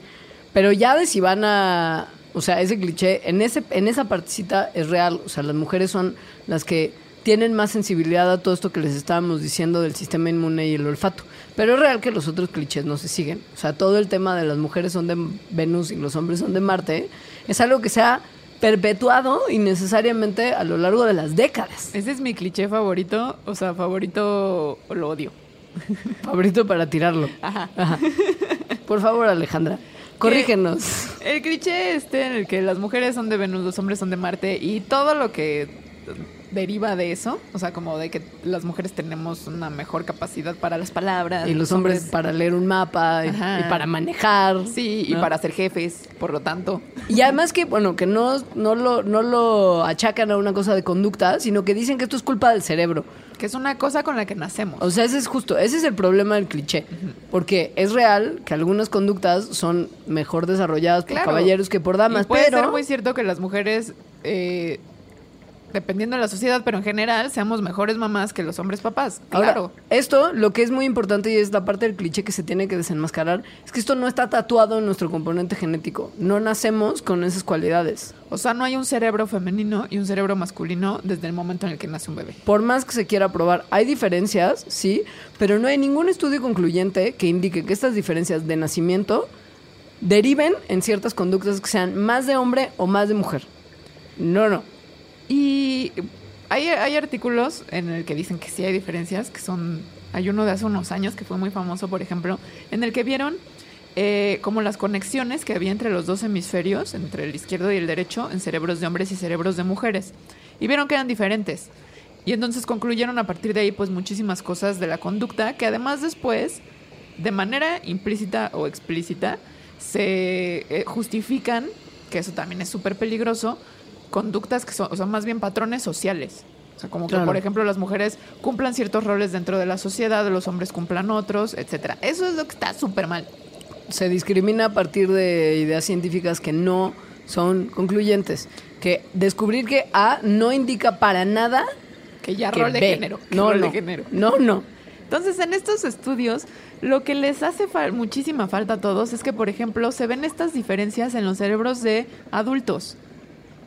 Pero ya de si van a... O sea, ese cliché, en, ese, en esa partecita es real. O sea, las mujeres son las que tienen más sensibilidad a todo esto que les estábamos diciendo del sistema inmune y el olfato. Pero es real que los otros clichés no se siguen. O sea, todo el tema de las mujeres son de Venus y los hombres son de Marte es algo que se ha perpetuado innecesariamente a lo largo de las décadas. Ese es mi cliché favorito, o sea, favorito lo odio. Favorito para tirarlo. Ajá. Ajá. Por favor, Alejandra, corrígenos. El cliché este en el que las mujeres son de Venus, los hombres son de Marte y todo lo que deriva de eso, o sea, como de que las mujeres tenemos una mejor capacidad para las palabras. Y los hombres para leer un mapa y, para manejar. Sí, y para ser jefes, por lo tanto. Y además que, bueno, que no, no, lo, no lo achacan a una cosa de conducta, sino que dicen que esto es culpa del cerebro. Que es una cosa con la que nacemos. O sea, ese es justo, ese es el problema del cliché. Porque es real que algunas conductas son mejor desarrolladas por Claro. caballeros que por damas, Y puede pero... ser muy cierto que las mujeres, eh, dependiendo de la sociedad, pero en general, seamos mejores mamás que los hombres papás. Ahora, Claro. esto, lo que es muy importante y es la parte del cliché que se tiene que desenmascarar, es que esto no está tatuado en nuestro componente genético. No nacemos con esas cualidades. O sea, no hay un cerebro femenino y un cerebro masculino desde el momento en el que nace un bebé. Por más que se quiera probar, hay diferencias, sí, pero no hay ningún estudio concluyente que indique que estas diferencias de nacimiento deriven en ciertas conductas que sean más de hombre o más de mujer. No, no. Y hay, hay artículos en el que dicen que sí hay diferencias, que son... Hay uno de hace unos años que fue muy famoso, por ejemplo, en el que vieron eh, como las conexiones que había entre los dos hemisferios, entre el izquierdo y el derecho, en cerebros de hombres y cerebros de mujeres. Y vieron que eran diferentes. Y entonces concluyeron a partir de ahí pues muchísimas cosas de la conducta que además después, de manera implícita o explícita, se eh, justifican, que eso también es súper peligroso, conductas que son, o sea, más bien patrones sociales. O sea, como que, por ejemplo, las mujeres cumplan ciertos roles dentro de la sociedad, los hombres cumplan otros, etcétera. Eso es lo que está súper mal. Se discrimina a partir de ideas científicas que no son concluyentes. Que descubrir que A no indica para nada Que ya que rol de B. género. No, rol no. de género. No, no. Entonces, en estos estudios, lo que les hace fal- muchísima falta a todos es que, por ejemplo, se ven estas diferencias en los cerebros de adultos.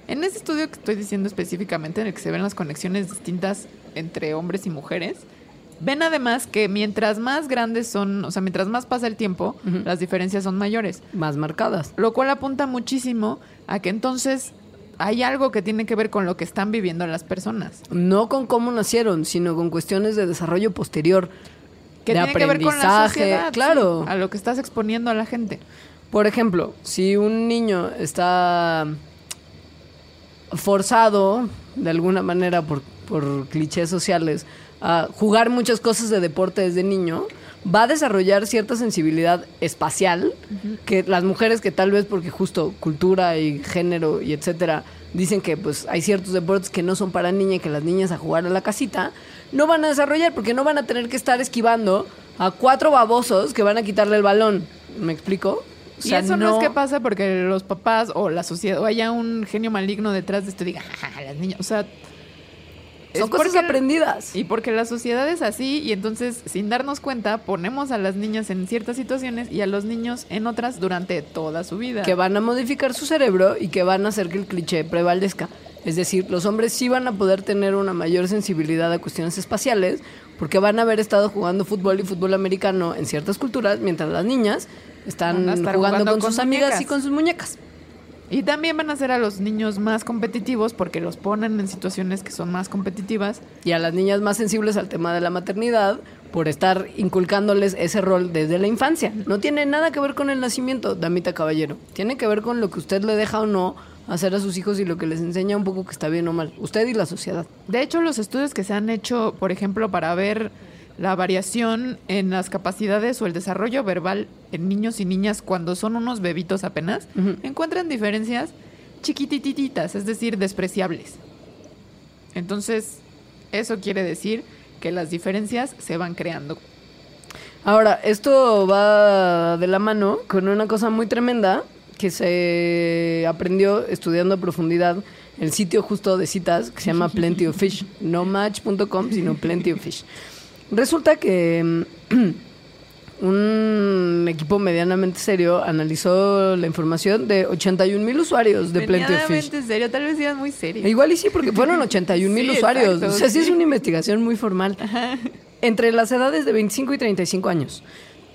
En ese estudio que estoy diciendo específicamente, en el que se ven las conexiones distintas entre hombres y mujeres, ven además que mientras más grandes son, o sea, mientras más pasa el tiempo, las diferencias son mayores. Más marcadas. Lo cual apunta muchísimo a que entonces hay algo que tiene que ver con lo que están viviendo las personas. No con cómo nacieron, sino con cuestiones de desarrollo posterior. Que de tiene que ver con la aprendizaje, sociedad. claro. sí, a lo que estás exponiendo a la gente. Por ejemplo, si un niño está forzado de alguna manera por, por clichés sociales a jugar muchas cosas de deporte desde niño, va a desarrollar cierta sensibilidad espacial que las mujeres que tal vez porque justo cultura y género y etcétera dicen que pues hay ciertos deportes que no son para niña y que las niñas a jugar a la casita no van a desarrollar porque no van a tener que estar esquivando a cuatro babosos que van a quitarle el balón. ¿Me explico? O y eso no... es que pasa porque los papás o la sociedad o haya un genio maligno detrás de esto diga, "Ja, ja, las niñas, o sea, Son cosas porque- aprendidas. Y porque la sociedad es así y entonces sin darnos cuenta ponemos a las niñas en ciertas situaciones y a los niños en otras durante toda su vida. que van a modificar su cerebro y que van a hacer que el cliché prevalezca. Es decir, los hombres sí van a poder tener una mayor sensibilidad a cuestiones espaciales porque van a haber estado jugando fútbol y fútbol americano en ciertas culturas, mientras las niñas están jugando, jugando con, con sus amigas y con sus muñecas. Y también van a hacer a los niños más competitivos porque los ponen en situaciones que son más competitivas. Y a las niñas más sensibles al tema de la maternidad por estar inculcándoles ese rol desde la infancia. No tiene nada que ver con el nacimiento, damita caballero. Tiene que ver con lo que usted le deja o no hacer a sus hijos y lo que les enseña un poco que está bien o mal. Usted y la sociedad. De hecho, los estudios que se han hecho, por ejemplo, para ver la variación en las capacidades o el desarrollo verbal en niños y niñas cuando son unos bebitos apenas, encuentran diferencias chiquitititas, es decir, despreciables. Entonces, eso quiere decir que las diferencias se van creando. Ahora, esto va de la mano con una cosa muy tremenda que se aprendió estudiando a profundidad el sitio justo de citas que se llama Plenty of Fish. No match.com, sino Plenty of Fish. Resulta que mm, un equipo medianamente serio analizó la información de 81 mil usuarios de Plenty of Fish. Medianamente serio, tal vez sean muy serios. Igual y sí, porque fueron 81 mil Sí, usuarios. exacto, o sea, sí es una investigación muy formal. Entre las edades de 25 y 35 años.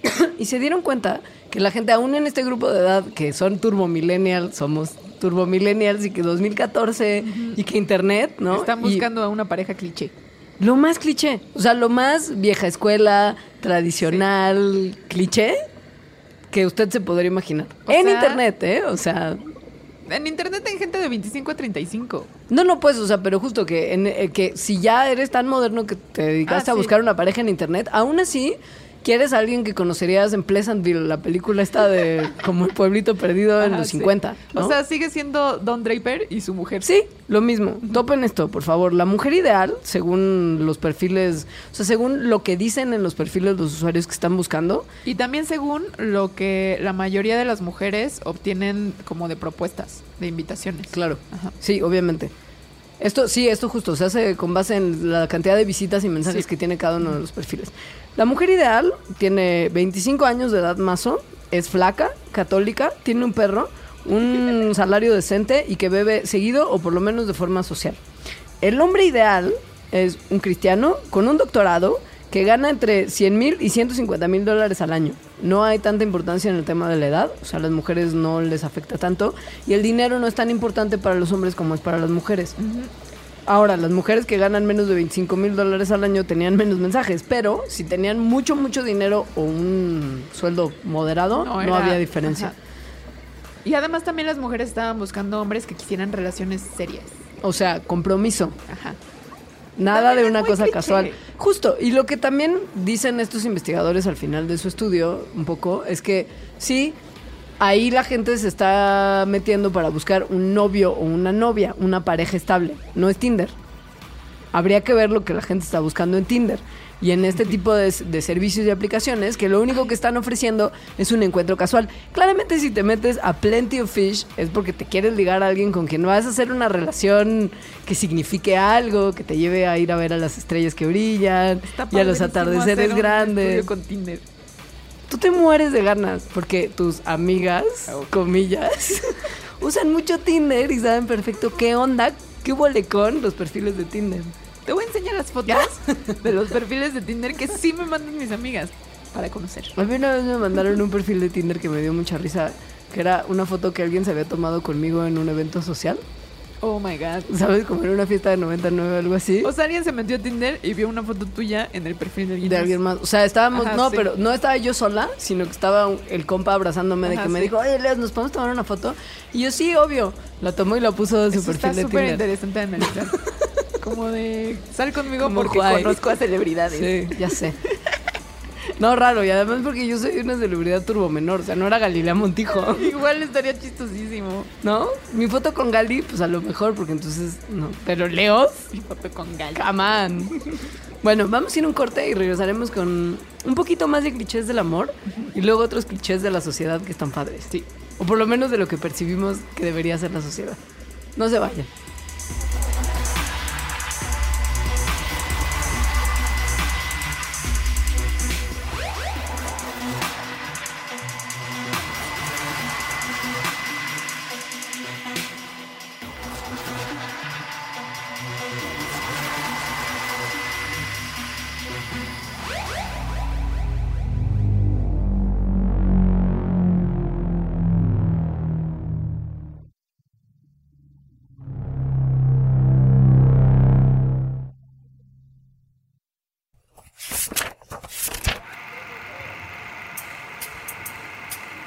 y se dieron cuenta que la gente, aún en este grupo de edad, que son turbo millennials, somos turbo millennials y que 2014 y que internet, ¿no? Están Y buscando a una pareja cliché. Lo más cliché, o sea, lo más vieja escuela, tradicional, cliché que usted se podría imaginar. O en sea- internet, ¿eh? O sea, En internet hay gente de 25 a 35. No, no, pues, o sea, pero justo que, en- eh, que si ya eres tan moderno que te dedicaste Ah, a sí. buscar una pareja en internet, aún así quieres a alguien que conocerías en Pleasantville, la película esta de como el pueblito perdido en Ajá, los sí. 50. ¿no? O sea, sigue siendo Don Draper y su mujer. Sí, lo mismo. Topen esto, por favor. La mujer ideal, según los perfiles, o sea, según lo que dicen en los perfiles los usuarios que están buscando, Y también según lo que la mayoría de las mujeres obtienen como de propuestas, de invitaciones. claro. Ajá. Sí, obviamente. Esto, sí, esto justo se hace con base en la cantidad de visitas y mensajes Sí. que tiene cada uno de los perfiles. La mujer ideal tiene 25 años de edad mazo, es flaca, católica, tiene un perro, un salario decente y que bebe seguido o por lo menos de forma social. El hombre ideal es un cristiano con un doctorado que gana entre 100 mil y 150 mil dólares al año. No hay tanta importancia en el tema de la edad, o sea, a las mujeres no les afecta tanto y el dinero no es tan importante para los hombres como es para las mujeres. Ahora, las mujeres que ganan menos de 25 mil dólares al año tenían menos mensajes, pero si tenían mucho, mucho dinero o un sueldo moderado, no, era- había diferencia. ajá. Y además también las mujeres estaban buscando hombres que quisieran relaciones serias. O sea, compromiso. Ajá. Nada También de una cosa cliché. casual. Justo, y lo que también dicen estos investigadores al final de su estudio, un poco, es que sí, ahí la gente se está metiendo para buscar un novio o una novia, una pareja estable. No es Tinder. Habría que ver lo que la gente está buscando en Tinder. Y en este tipo de, de servicios y aplicaciones, que lo único que están ofreciendo es un encuentro casual. Claramente, si te metes a Plenty of Fish, es porque te quieres ligar a alguien con quien vas a hacer una relación que signifique algo, que te lleve a ir a ver a las estrellas que brillan Está y a los atardeceres hacer un grandes. con Tinder. Tú te mueres de ganas porque tus amigas, comillas, usan mucho Tinder y saben perfecto qué onda, qué huele con los perfiles de Tinder. Te voy a enseñar las fotos de los perfiles de Tinder que sí me mandan mis amigas para conocer. A mí una vez me mandaron un perfil de Tinder que me dio mucha risa, que era una foto que alguien se había tomado conmigo en un evento social. Oh my god. ¿Sabes? Como en una fiesta de 99 o algo así. O sea, alguien se metió a Tinder y vio una foto tuya en el perfil de alguien. de más. alguien más. O sea, estábamos, Ajá, no, sí. pero no estaba yo sola, sino que estaba el compa abrazándome de que me dijo, oye, Leas, ¿nos podemos tomar una foto? Y yo, sí, obvio. La tomó y la puso de su Eso perfil está de súper Tinder. interesante de analizar. Como de sal conmigo Como porque guay. conozco a celebridades. Sí, ya sé. No, raro, y además porque yo soy una celebridad turbo menor, o sea, no era Galilea Montijo, Igual estaría chistosísimo. ¿no? Mi foto con Gali, pues a lo mejor, porque entonces, no. Pero Leos, Mi foto con Gal. come on. Bueno, vamos a ir a un corte y regresaremos con un poquito más de clichés del amor y luego otros clichés de la sociedad que están padres. Sí. O por lo menos de lo que percibimos que debería ser la sociedad. No se vayan.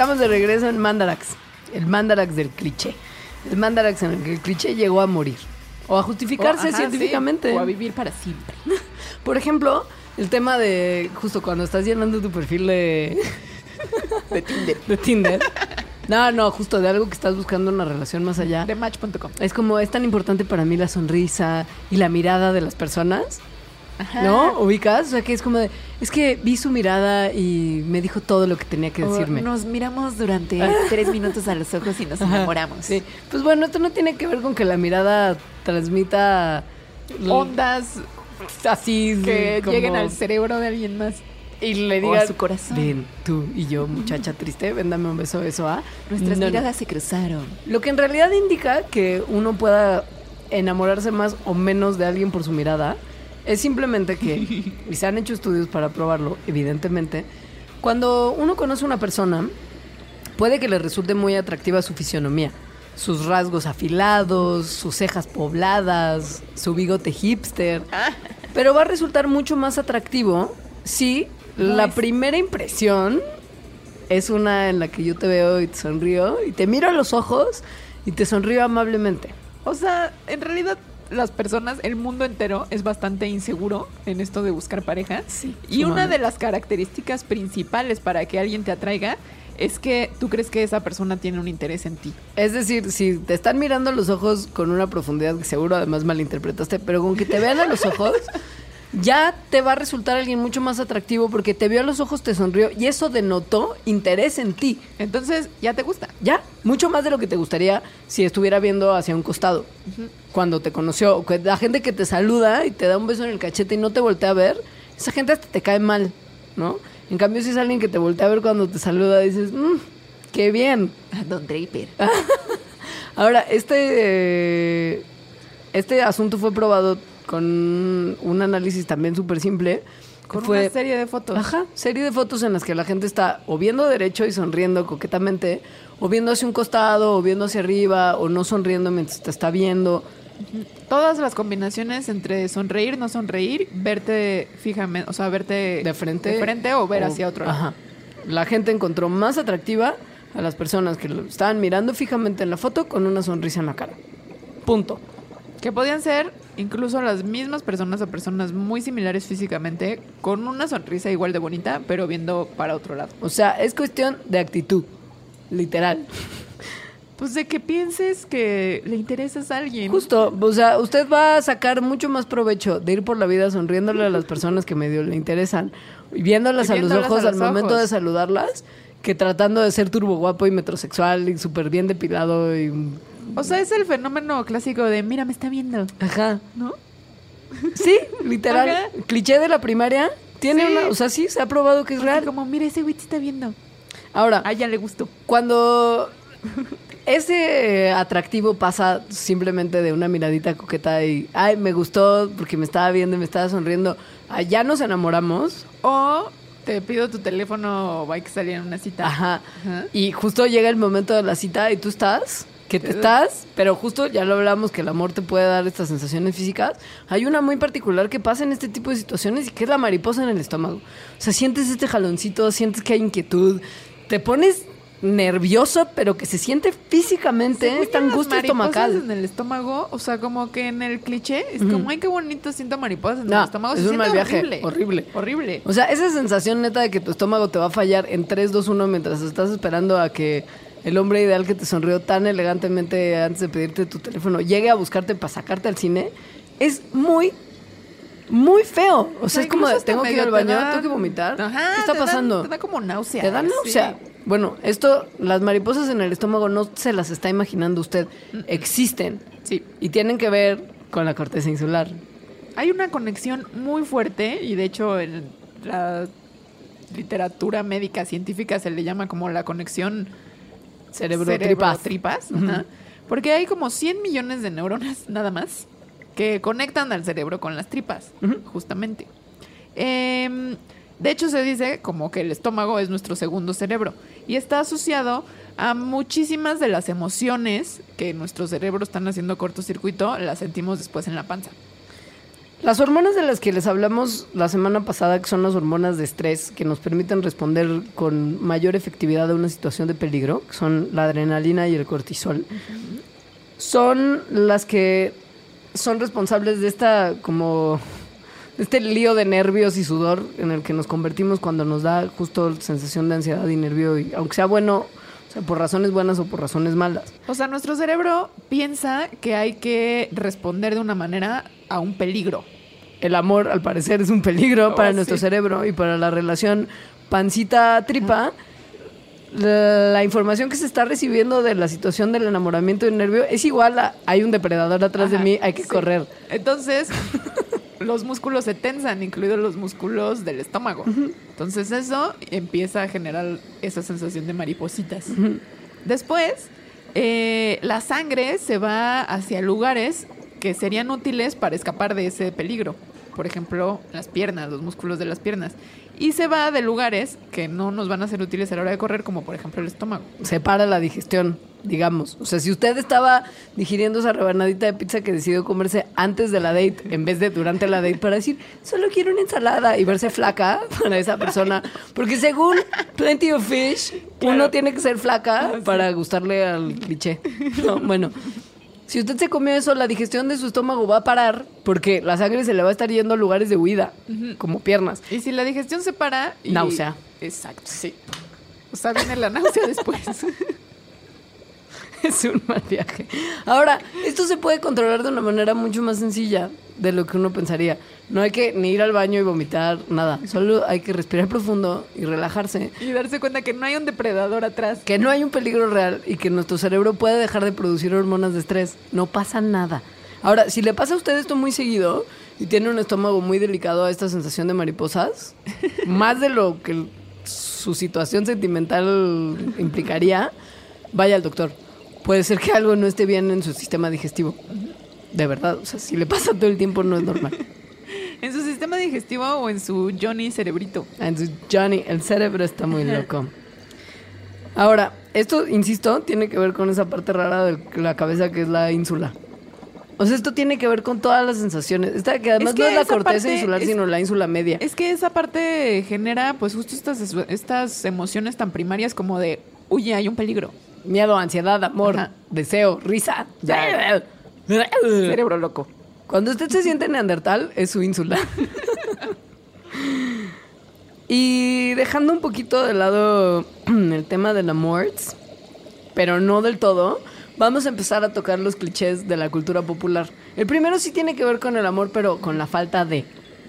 Estamos de regreso en Mandarax, el Mandarax del cliché. El Mandarax en el que el cliché llegó a morir. O a justificarse O, ajá, científicamente. sí, o a vivir para siempre. Por ejemplo, el tema de justo cuando estás llenando tu perfil de, De Tinder. de Tinder. No, no, justo de algo que estás buscando una relación más allá. De Match.com. Es como, es tan importante para mí la sonrisa y la mirada de las personas, Ajá. ¿no? ¿Ubicas? O sea, que es como de, es que vi su mirada y me dijo todo lo que tenía que O decirme. Nos miramos durante tres minutos a los ojos y nos Ajá, enamoramos. Sí. Pues bueno, esto no tiene que ver con que la mirada transmita Ondas así que como- lleguen al cerebro de alguien más. y le o digan a su corazón. Ven, tú y yo, muchacha triste, ven, dame un beso, eso a. Nuestras No, no. miradas se cruzaron. Lo que en realidad indica que uno pueda enamorarse más o menos de alguien por su mirada es simplemente que, y se han hecho estudios para probarlo, evidentemente, cuando uno conoce a una persona, puede que le resulte muy atractiva su fisionomía, sus rasgos afilados, sus cejas pobladas, su bigote hipster, pero va a resultar mucho más atractivo si la es. primera impresión es una en la que yo te veo y te sonrío y te miro a los ojos y te sonrío amablemente. O sea, en realidad las personas, el mundo entero es bastante inseguro en esto de buscar pareja. Sí, Y una de las características principales para que alguien te atraiga es que tú crees que esa persona tiene un interés en ti. Es decir, si te están mirando los ojos con una profundidad que seguro además malinterpretaste, pero con que te vean a los ojos, ya te va a resultar alguien mucho más atractivo porque te vio a los ojos, te sonrió y eso denotó interés en ti. Entonces, ya te gusta. Ya, mucho más de lo que te gustaría si estuviera viendo hacia un costado. Cuando te conoció, la gente que te saluda y te da un beso en el cachete y no te voltea a ver, esa gente hasta te cae mal, ¿no? En cambio, si es alguien que te voltea a ver cuando te saluda, dices, "Mm, qué bien. Don Draper. Ahora, este, eh, este asunto fue probado con un análisis también súper simple. Con Fue- una serie de fotos. Ajá, serie de fotos en las que la gente está o viendo derecho y sonriendo coquetamente, o viendo hacia un costado, o viendo hacia arriba, o no sonriendo mientras te está viendo. Todas las combinaciones entre sonreír, no sonreír, verte fijamente, o sea, verte De frente. de frente o ver hacia otro lado. Ajá. La gente encontró más atractiva a las personas que lo estaban mirando fijamente en la foto con una sonrisa en la cara. Punto. Que podían ser incluso las mismas personas o personas muy similares físicamente, con una sonrisa igual de bonita, pero viendo para otro lado. O sea, es cuestión de actitud, literal. Pues de que pienses que le interesas a alguien. Justo, o sea, usted va a sacar mucho más provecho de ir por la vida sonriéndole a las personas que medio le interesan y viéndolas Y a los viéndolas ojos a al momento de saludarlas que tratando de ser turbo guapo y metrosexual y súper bien depilado y... O sea, es el fenómeno clásico de, mira, me está viendo, Ajá. ¿no? Sí, literal. Ajá. Cliché de la primaria. Tiene Sí. una, o sea, sí, se ha probado que es real. como, mira, ese güey te está viendo. Ahora, A ella le gustó. cuando ese atractivo pasa simplemente de una miradita coqueta y, ay, me gustó porque me estaba viendo y me estaba sonriendo, a ya nos enamoramos, O te pido tu teléfono o hay que salir en una cita. ajá, Ajá. y justo llega el momento de la cita y tú estás, que te estás, pero justo ya lo hablamos que el amor te puede dar estas sensaciones físicas. Hay una muy particular que pasa en este tipo de situaciones y que es la mariposa en el estómago. O sea, sientes este jaloncito, sientes que hay inquietud, te pones nervioso, pero que se siente físicamente Según esta angustia estomacal. en el estómago, o sea, como que en el cliché es como, ay, qué bonito siento mariposas en No, el estómago. es Se un mal viaje, horrible. horrible. Horrible. O sea, esa sensación neta de que tu estómago te va a fallar en 3, 2, 1 mientras estás esperando a que el hombre ideal que te sonrió tan elegantemente antes de pedirte tu teléfono llegue a buscarte para sacarte al cine, es muy, muy feo. O sea, es como de, tengo que ir al baño, te da- tengo que vomitar. Ajá, ¿Qué está te pasando? te da como náusea. ¿Te sí. náusea? Bueno, esto, las mariposas en el estómago no se las está imaginando usted. Existen. Sí. Y tienen que ver con la corteza insular. Hay una conexión muy fuerte y de hecho en la literatura médica científica se le llama como la conexión Cerebro-tripas. tripas, ajá. porque hay como 100 millones de neuronas nada más que conectan al cerebro con las tripas, justamente. Em, de hecho se dice como que el estómago es nuestro segundo cerebro y está asociado a muchísimas de las emociones que nuestro cerebro están haciendo cortocircuito, las sentimos después en la panza. Las hormonas de las que les hablamos la semana pasada, que son las hormonas de estrés, que nos permiten responder con mayor efectividad a una situación de peligro, que son la adrenalina y el cortisol, son las que son responsables de esta como este lío de nervios y sudor en el que nos convertimos cuando nos da justo sensación de ansiedad y nervio, y, aunque sea bueno, o sea, por razones buenas o por razones malas. O sea, nuestro cerebro piensa que hay que responder de una manera a un peligro. el amor, al parecer, es un peligro Oh, para sí. nuestro cerebro y para la relación pancita-tripa. La, la información que se está recibiendo de la situación del enamoramiento y el nervio es igual a hay un depredador atrás de mí, hay que sí. correr. Entonces, los músculos se tensan, incluidos los músculos del estómago. Entonces, eso empieza a generar esa sensación de maripositas. Después, eh, la sangre se va hacia lugares que serían útiles para escapar de ese peligro. Por ejemplo, las piernas, los músculos de las piernas. Y se va de lugares que no nos van a ser útiles a la hora de correr, como por ejemplo el estómago. Separa la digestión, digamos. O sea, si usted estaba digiriendo esa rebanadita de pizza que decidió comerse antes de la date, en vez de durante la date, para decir, solo quiero una ensalada y verse flaca para esa persona. Porque según Plenty of Fish, uno tiene que ser flaca para gustarle al cliché. No, bueno. Si usted se comió eso, la digestión de su estómago va a parar porque la sangre se le va a estar yendo a lugares de huida, como piernas. Y si la digestión se para... Y... Náusea. Exacto, sí. O sea, viene la náusea después. Es un mal viaje. Ahora, esto se puede controlar de una manera mucho más sencilla de lo que uno pensaría. No hay que ni ir al baño y vomitar, nada. Solo hay que respirar profundo y relajarse. y darse cuenta que no hay un depredador atrás. Que no hay un peligro real y que nuestro cerebro puede dejar de producir hormonas de estrés. No pasa nada. Ahora, si le pasa a usted esto muy seguido y tiene un estómago muy delicado a esta sensación de mariposas, más de lo que su situación sentimental implicaría, vaya al doctor. Puede ser que algo no esté bien en su sistema digestivo. De verdad, o sea, si le pasa todo el tiempo no es normal. ¿En su sistema digestivo o en su Johnny cerebrito? Entonces, Johnny, el cerebro está muy loco. Ahora, esto, insisto, tiene que ver con esa parte rara de la cabeza que es la ínsula. O sea, esto tiene que ver con todas las sensaciones. Esta que además Es que no es la corteza parte insular, es- sino la ínsula media. Es que esa parte genera pues justo estas, estas emociones tan primarias como de, oye, hay un peligro. Miedo, ansiedad, amor, Ajá. deseo, risa. Cerebro loco. Cuando usted se siente neandertal, es su ínsula. y dejando un poquito de lado el tema de la muerte, pero no del todo, vamos a empezar a tocar los clichés de la cultura popular. El primero sí tiene que ver con el amor, pero con la falta de.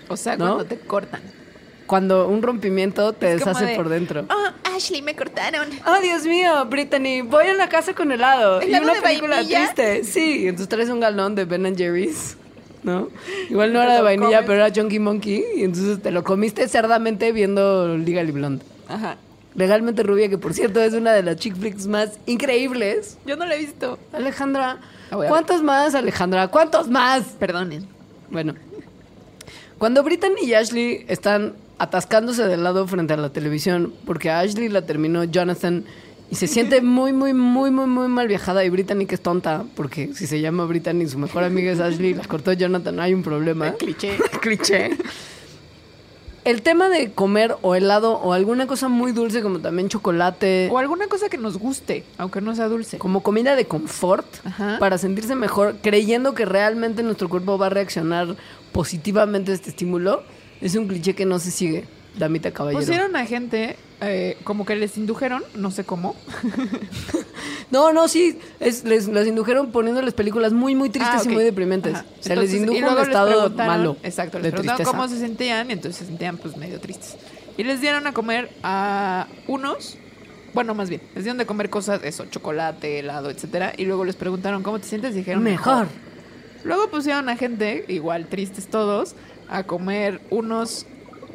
O sea, ¿No? cuando te cortan. Cuando un rompimiento te Es deshace de, por dentro. Oh, Ashley, me cortaron. Oh, Dios mío, Brittany, voy a la casa con helado. Y ¿Helado una de película vainilla? triste. Sí, entonces traes un galón de Ben Jerry's, ¿no? Igual no era de vainilla, comes. pero era Chunky Monkey. Y entonces te lo comiste cerdamente viendo Legally Blonde. Ajá. Legalmente Rubia, que por cierto es una de las chick flicks más increíbles. Yo no lo he visto. Alejandra, ¿cuántos más, Alejandra? ¿Cuántos más? Perdonen. Bueno, cuando Brittany y Ashley están atascándose del lado frente a la televisión, porque a Ashley la terminó Jonathan y se siente muy, muy, muy, muy, muy mal viajada y Brittany que es tonta, porque si se llama Brittany, su mejor amiga es Ashley, la cortó Jonathan, hay un problema. Cliché. Cliché. El tema de comer o helado o alguna cosa muy dulce como también chocolate, O alguna cosa que nos guste, aunque no sea dulce. como comida de confort Ajá. para sentirse mejor, creyendo que realmente nuestro cuerpo va a reaccionar positivamente a este estímulo, es un cliché que no se sigue, damita caballero. Pusieron a gente eh, como que les indujeron, no sé cómo. No, no, sí, es- les, les indujeron poniéndoles películas muy, muy tristes Ah, y muy deprimentes. Ajá. O sea, les Entonces, indujo un estado malo. Exacto, les de preguntaron tristeza. cómo se sentían y entonces se sentían pues medio tristes. Y les dieron a comer a unos, bueno, más bien, les dieron de comer cosas, eso, chocolate, helado, etcétera, y luego les preguntaron cómo te sientes y dijeron Mejor. Luego pusieron a gente, igual tristes todos, a comer unos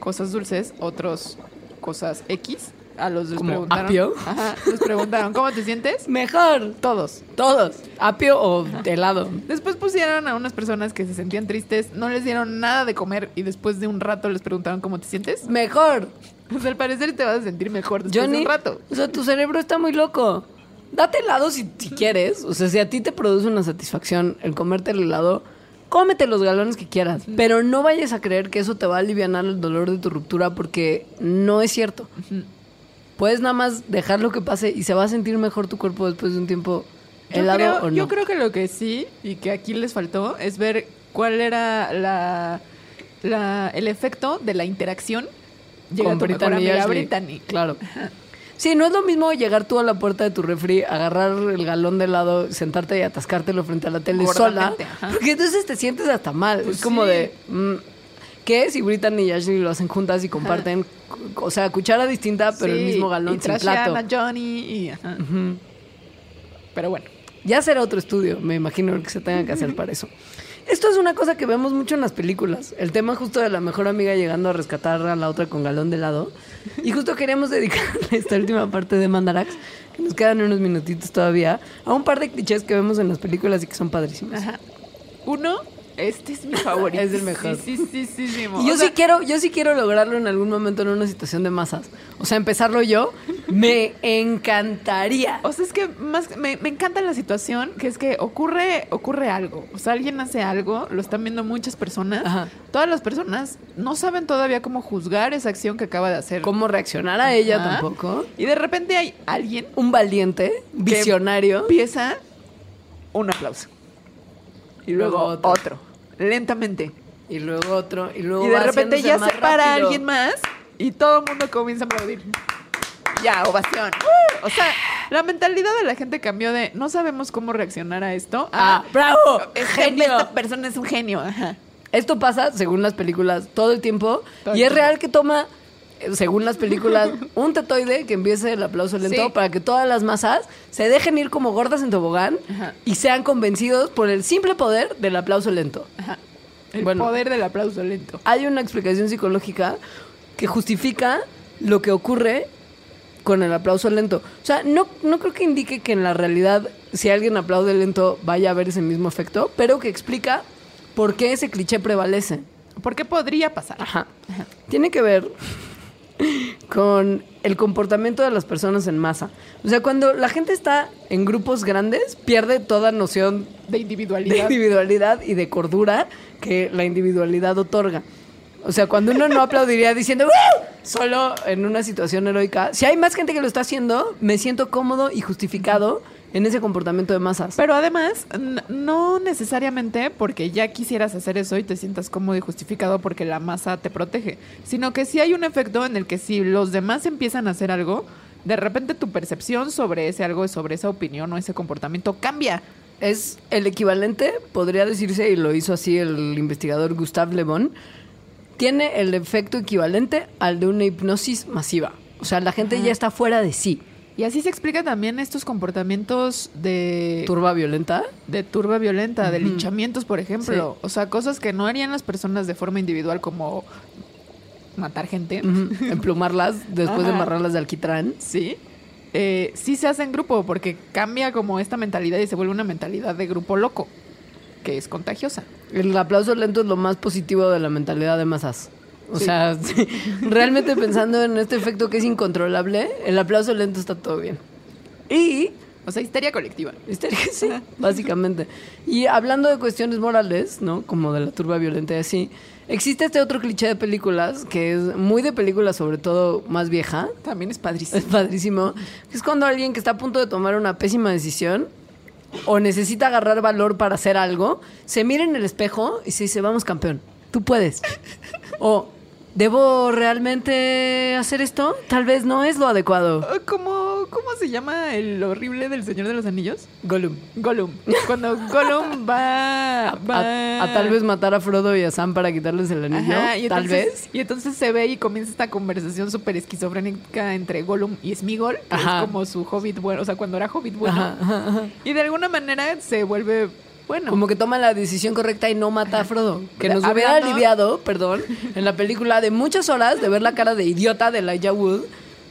cosas dulces, otros cosas X. A los les ¿Como preguntaron. apio? Ajá, les preguntaron, ¿cómo te sientes? Mejor. Todos. Todos. Apio o helado. Después pusieron a unas personas que se sentían tristes, no les dieron nada de comer y después de un rato les preguntaron cómo te sientes. Mejor. Pues al parecer te vas a sentir mejor después Johnny, de un rato. o sea, tu cerebro está muy loco. Date helado si, si quieres. O sea, si a ti te produce una satisfacción el comerte el helado, cómete los galones que quieras. Pero no vayas a creer que eso te va a aliviar el dolor de tu ruptura porque no es cierto. Puedes nada más dejar lo que pase y se va a sentir mejor tu cuerpo después de un tiempo Yo helado creo, o no. yo creo que lo que sí y que aquí les faltó es ver cuál era la, la- el efecto de la interacción llega Con tu Brittany amiga. Brittany. Claro. Sí, no es lo mismo llegar tú a la puerta de tu refri, agarrar el galón de helado, sentarte y atascártelo frente a la tele sola. Ajá. Porque entonces te sientes hasta mal. Pues es como sí. de. mm, ¿Qué si Brittany y Ashley lo hacen juntas y comparten? O sea, cuchara distinta, pero el mismo galón y sin plato. a Johnny y ajá. Pero bueno. Ya será otro estudio, me imagino que se tenga que hacer para eso. Esto es una cosa que vemos mucho en las películas. El tema justo de la mejor amiga llegando a rescatar a la otra con galón de helado. Y justo queríamos dedicar esta última parte de Mandarax, que nos quedan unos minutitos todavía, a un par de clichés que vemos en las películas y que son padrísimos. Ajá. Uno, este es mi favorito. Es el mejor. Sí, sí, sí, sí, sí. Y yo O sea, sí quiero, yo sí quiero lograrlo en algún momento en una situación de masas. O sea, empezarlo yo, me encantaría. O sea, es que más me, me encanta la situación, que es que ocurre, ocurre algo. O sea, alguien hace algo, lo están viendo muchas personas. Ajá. Todas las personas no saben todavía cómo juzgar esa acción que acaba de hacer. ¿Cómo reaccionar a ella tampoco? Y de repente hay alguien Un valiente, visionario. empieza un aplauso. Y luego, Luego otro. otro. Lentamente. Y luego otro, y luego y de repente ya se para rápido. alguien más y todo el mundo comienza a aplaudir. Ya, ovación. O sea, la mentalidad de la gente cambió de no sabemos cómo reaccionar a esto. Ah, bravo, este- genio. Esta persona es un genio. Ajá. Esto pasa, según las películas, todo el tiempo. Todo y es real que toma, según las películas, un tetoide que empiece el aplauso lento Sí. para que todas las masas se dejen ir como gordas en tobogán Ajá. y sean convencidos por el simple poder del aplauso lento. Ajá. El Bueno. poder del aplauso lento. Hay una explicación psicológica que justifica lo que ocurre con el aplauso lento. O sea, no, no creo que indique que en la realidad, si alguien aplaude lento, vaya a haber ese mismo efecto, pero que explica por qué ese cliché prevalece. ¿Por qué podría pasar? Ajá. Tiene que ver con el comportamiento de las personas en masa. O sea, cuando la gente está en grupos grandes, pierde toda noción De de individualidad. individualidad y de cordura que la individualidad otorga. O sea, cuando uno no aplaudiría diciendo "¡Woo!", solo en una situación heroica, si hay más gente que lo está haciendo, me siento cómodo y justificado en ese comportamiento de masas. Pero además, no necesariamente porque ya quisieras hacer eso y te sientas cómodo y justificado porque la masa te protege, sino que sí hay un efecto en el que si los demás empiezan a hacer algo, de repente tu percepción sobre ese algo, sobre esa opinión o ese comportamiento cambia. es el equivalente, podría decirse, y lo hizo así el investigador Gustave Le Bon, tiene el efecto equivalente al de una hipnosis masiva. O sea, la gente ya está fuera de sí. Y así se explica también estos comportamientos de Turba violenta. de turba violenta, de linchamientos, por ejemplo. O sea, cosas que no harían las personas de forma individual como matar gente. Emplumarlas después de amarrarlas de alquitrán. Sí. Eh, sí se hace en grupo porque cambia como esta mentalidad y se vuelve una mentalidad de grupo loco, que es contagiosa. El aplauso lento es lo más positivo de la mentalidad de masas. O Sí. sea, realmente pensando en este efecto que es incontrolable, el aplauso lento está todo bien. Y O sea, histeria colectiva. Histeria, sí, básicamente. Y hablando de cuestiones morales, ¿no? Como de la turba violenta y así, existe este otro cliché de películas que es muy de películas, sobre todo más vieja. También es Es padrísimo. padrísimo. Es cuando alguien que está a punto de tomar una pésima decisión o necesita agarrar valor para hacer algo, se mira en el espejo y se dice, vamos campeón, tú puedes. O, ¿debo realmente hacer esto? Tal vez no es lo adecuado. Ah, ¿Cómo, ¿Cómo se llama el horrible del Señor de los Anillos? Gollum. Gollum. Cuando Gollum va, A, tal vez matar a Frodo y a Sam para quitarles el anillo. Ajá, y tal entonces- vez. Y entonces se ve y comienza esta conversación súper esquizofrénica entre Gollum y Smigol, que Ajá. es como su hobbit bueno, o sea, cuando era hobbit bueno. Ajá. Y de alguna manera se vuelve bueno. Como que toma la decisión correcta y no mata a Frodo. Que nos hubiera Hablando- aliviado, perdón, en la película de muchas horas de ver la cara de idiota de Elijah Wood,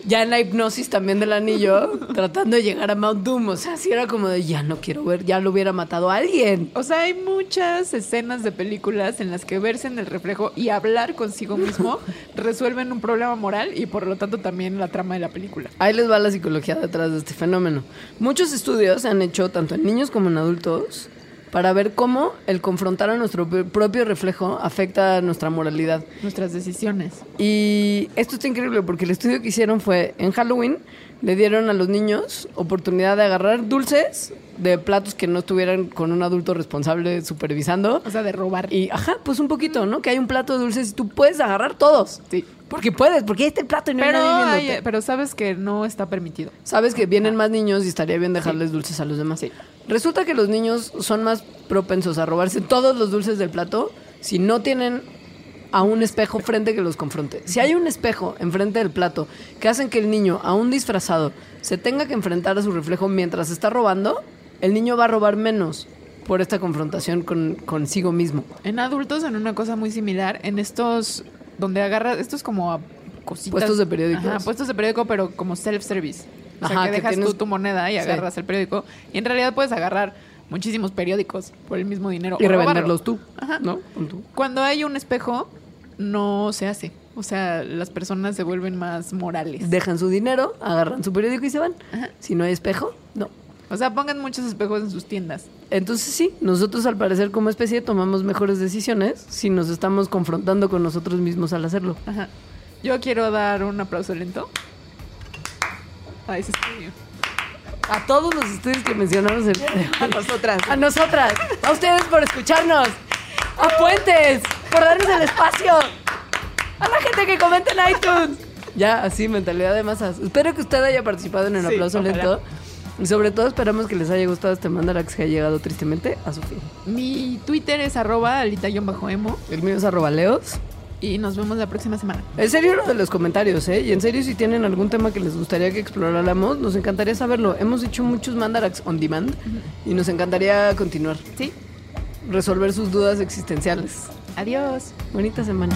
ya en la hipnosis también del anillo, tratando de llegar a Mount Doom. O sea, sí era como de ya no quiero ver, ya lo hubiera matado a alguien. O sea, hay muchas escenas de películas en las que verse en el reflejo y hablar consigo mismo resuelven un problema moral y por lo tanto también la trama de la película. Ahí les va la psicología detrás de este fenómeno. Muchos estudios se han hecho tanto en niños como en adultos para ver cómo el confrontar a nuestro pr- propio reflejo afecta a nuestra moralidad. Nuestras decisiones. Y esto está increíble porque el estudio que hicieron fue en Halloween le dieron a los niños oportunidad de agarrar dulces de platos que no estuvieran con un adulto responsable supervisando. O sea, de robar. Y, ajá, pues un poquito, ¿no? Que hay un plato de dulces y tú puedes agarrar todos. Sí. Porque puedes, porque el plato y no Pero, hay nadie hay- pero sabes que no está permitido. Sabes que vienen más niños y estaría bien dejarles dulces a los demás. Sí. Resulta que los niños son más propensos a robarse todos los dulces del plato si no tienen a un espejo frente que los confronte. Si hay un espejo enfrente del plato que hacen que el niño, aún disfrazado, se tenga que enfrentar a su reflejo mientras está robando, el niño va a robar menos por esta confrontación con consigo mismo. En adultos, en una cosa muy similar, en estos donde agarras, estos como a cositas. Puestos de periódicos. Ajá, puestos de periódico, pero como self-service. O sea, Ajá, que que dejas tienes- tú tu moneda y Sí. agarras el periódico. Y en realidad puedes agarrar muchísimos periódicos por el mismo dinero. Y revenderlos tú, Ajá. ¿no? Tú. Cuando hay un espejo, no se hace. O sea, las personas se vuelven más morales. Dejan su dinero, agarran su periódico y se van. Ajá. Si no hay espejo, no. O sea, pongan muchos espejos en sus tiendas. Entonces sí, nosotros al parecer como especie tomamos mejores decisiones si nos estamos confrontando con nosotros mismos al hacerlo. Ajá. Yo quiero dar un aplauso lento a ese estudio. A todos los estudios que mencionamos hoy. A nosotras. A nosotras, a ustedes por escucharnos, a Puentes por darnos el espacio, a la gente que comenta en iTunes. Ya, así, mentalidad de masas. Espero que usted haya participado en el Sí, aplauso ojalá. lento. Y sobre todo esperamos que les haya gustado este Mandarax que ha llegado tristemente a su fin. Mi Twitter es arroba alita-emo El mío es arroba leos. Y nos vemos la próxima semana. En serio lo de los comentarios, ¿eh? Y en serio si tienen algún tema que les gustaría que exploráramos, nos encantaría saberlo. Hemos hecho muchos mandarax on demand y nos encantaría continuar, Sí. resolver sus dudas existenciales. Adiós. Bonita semana.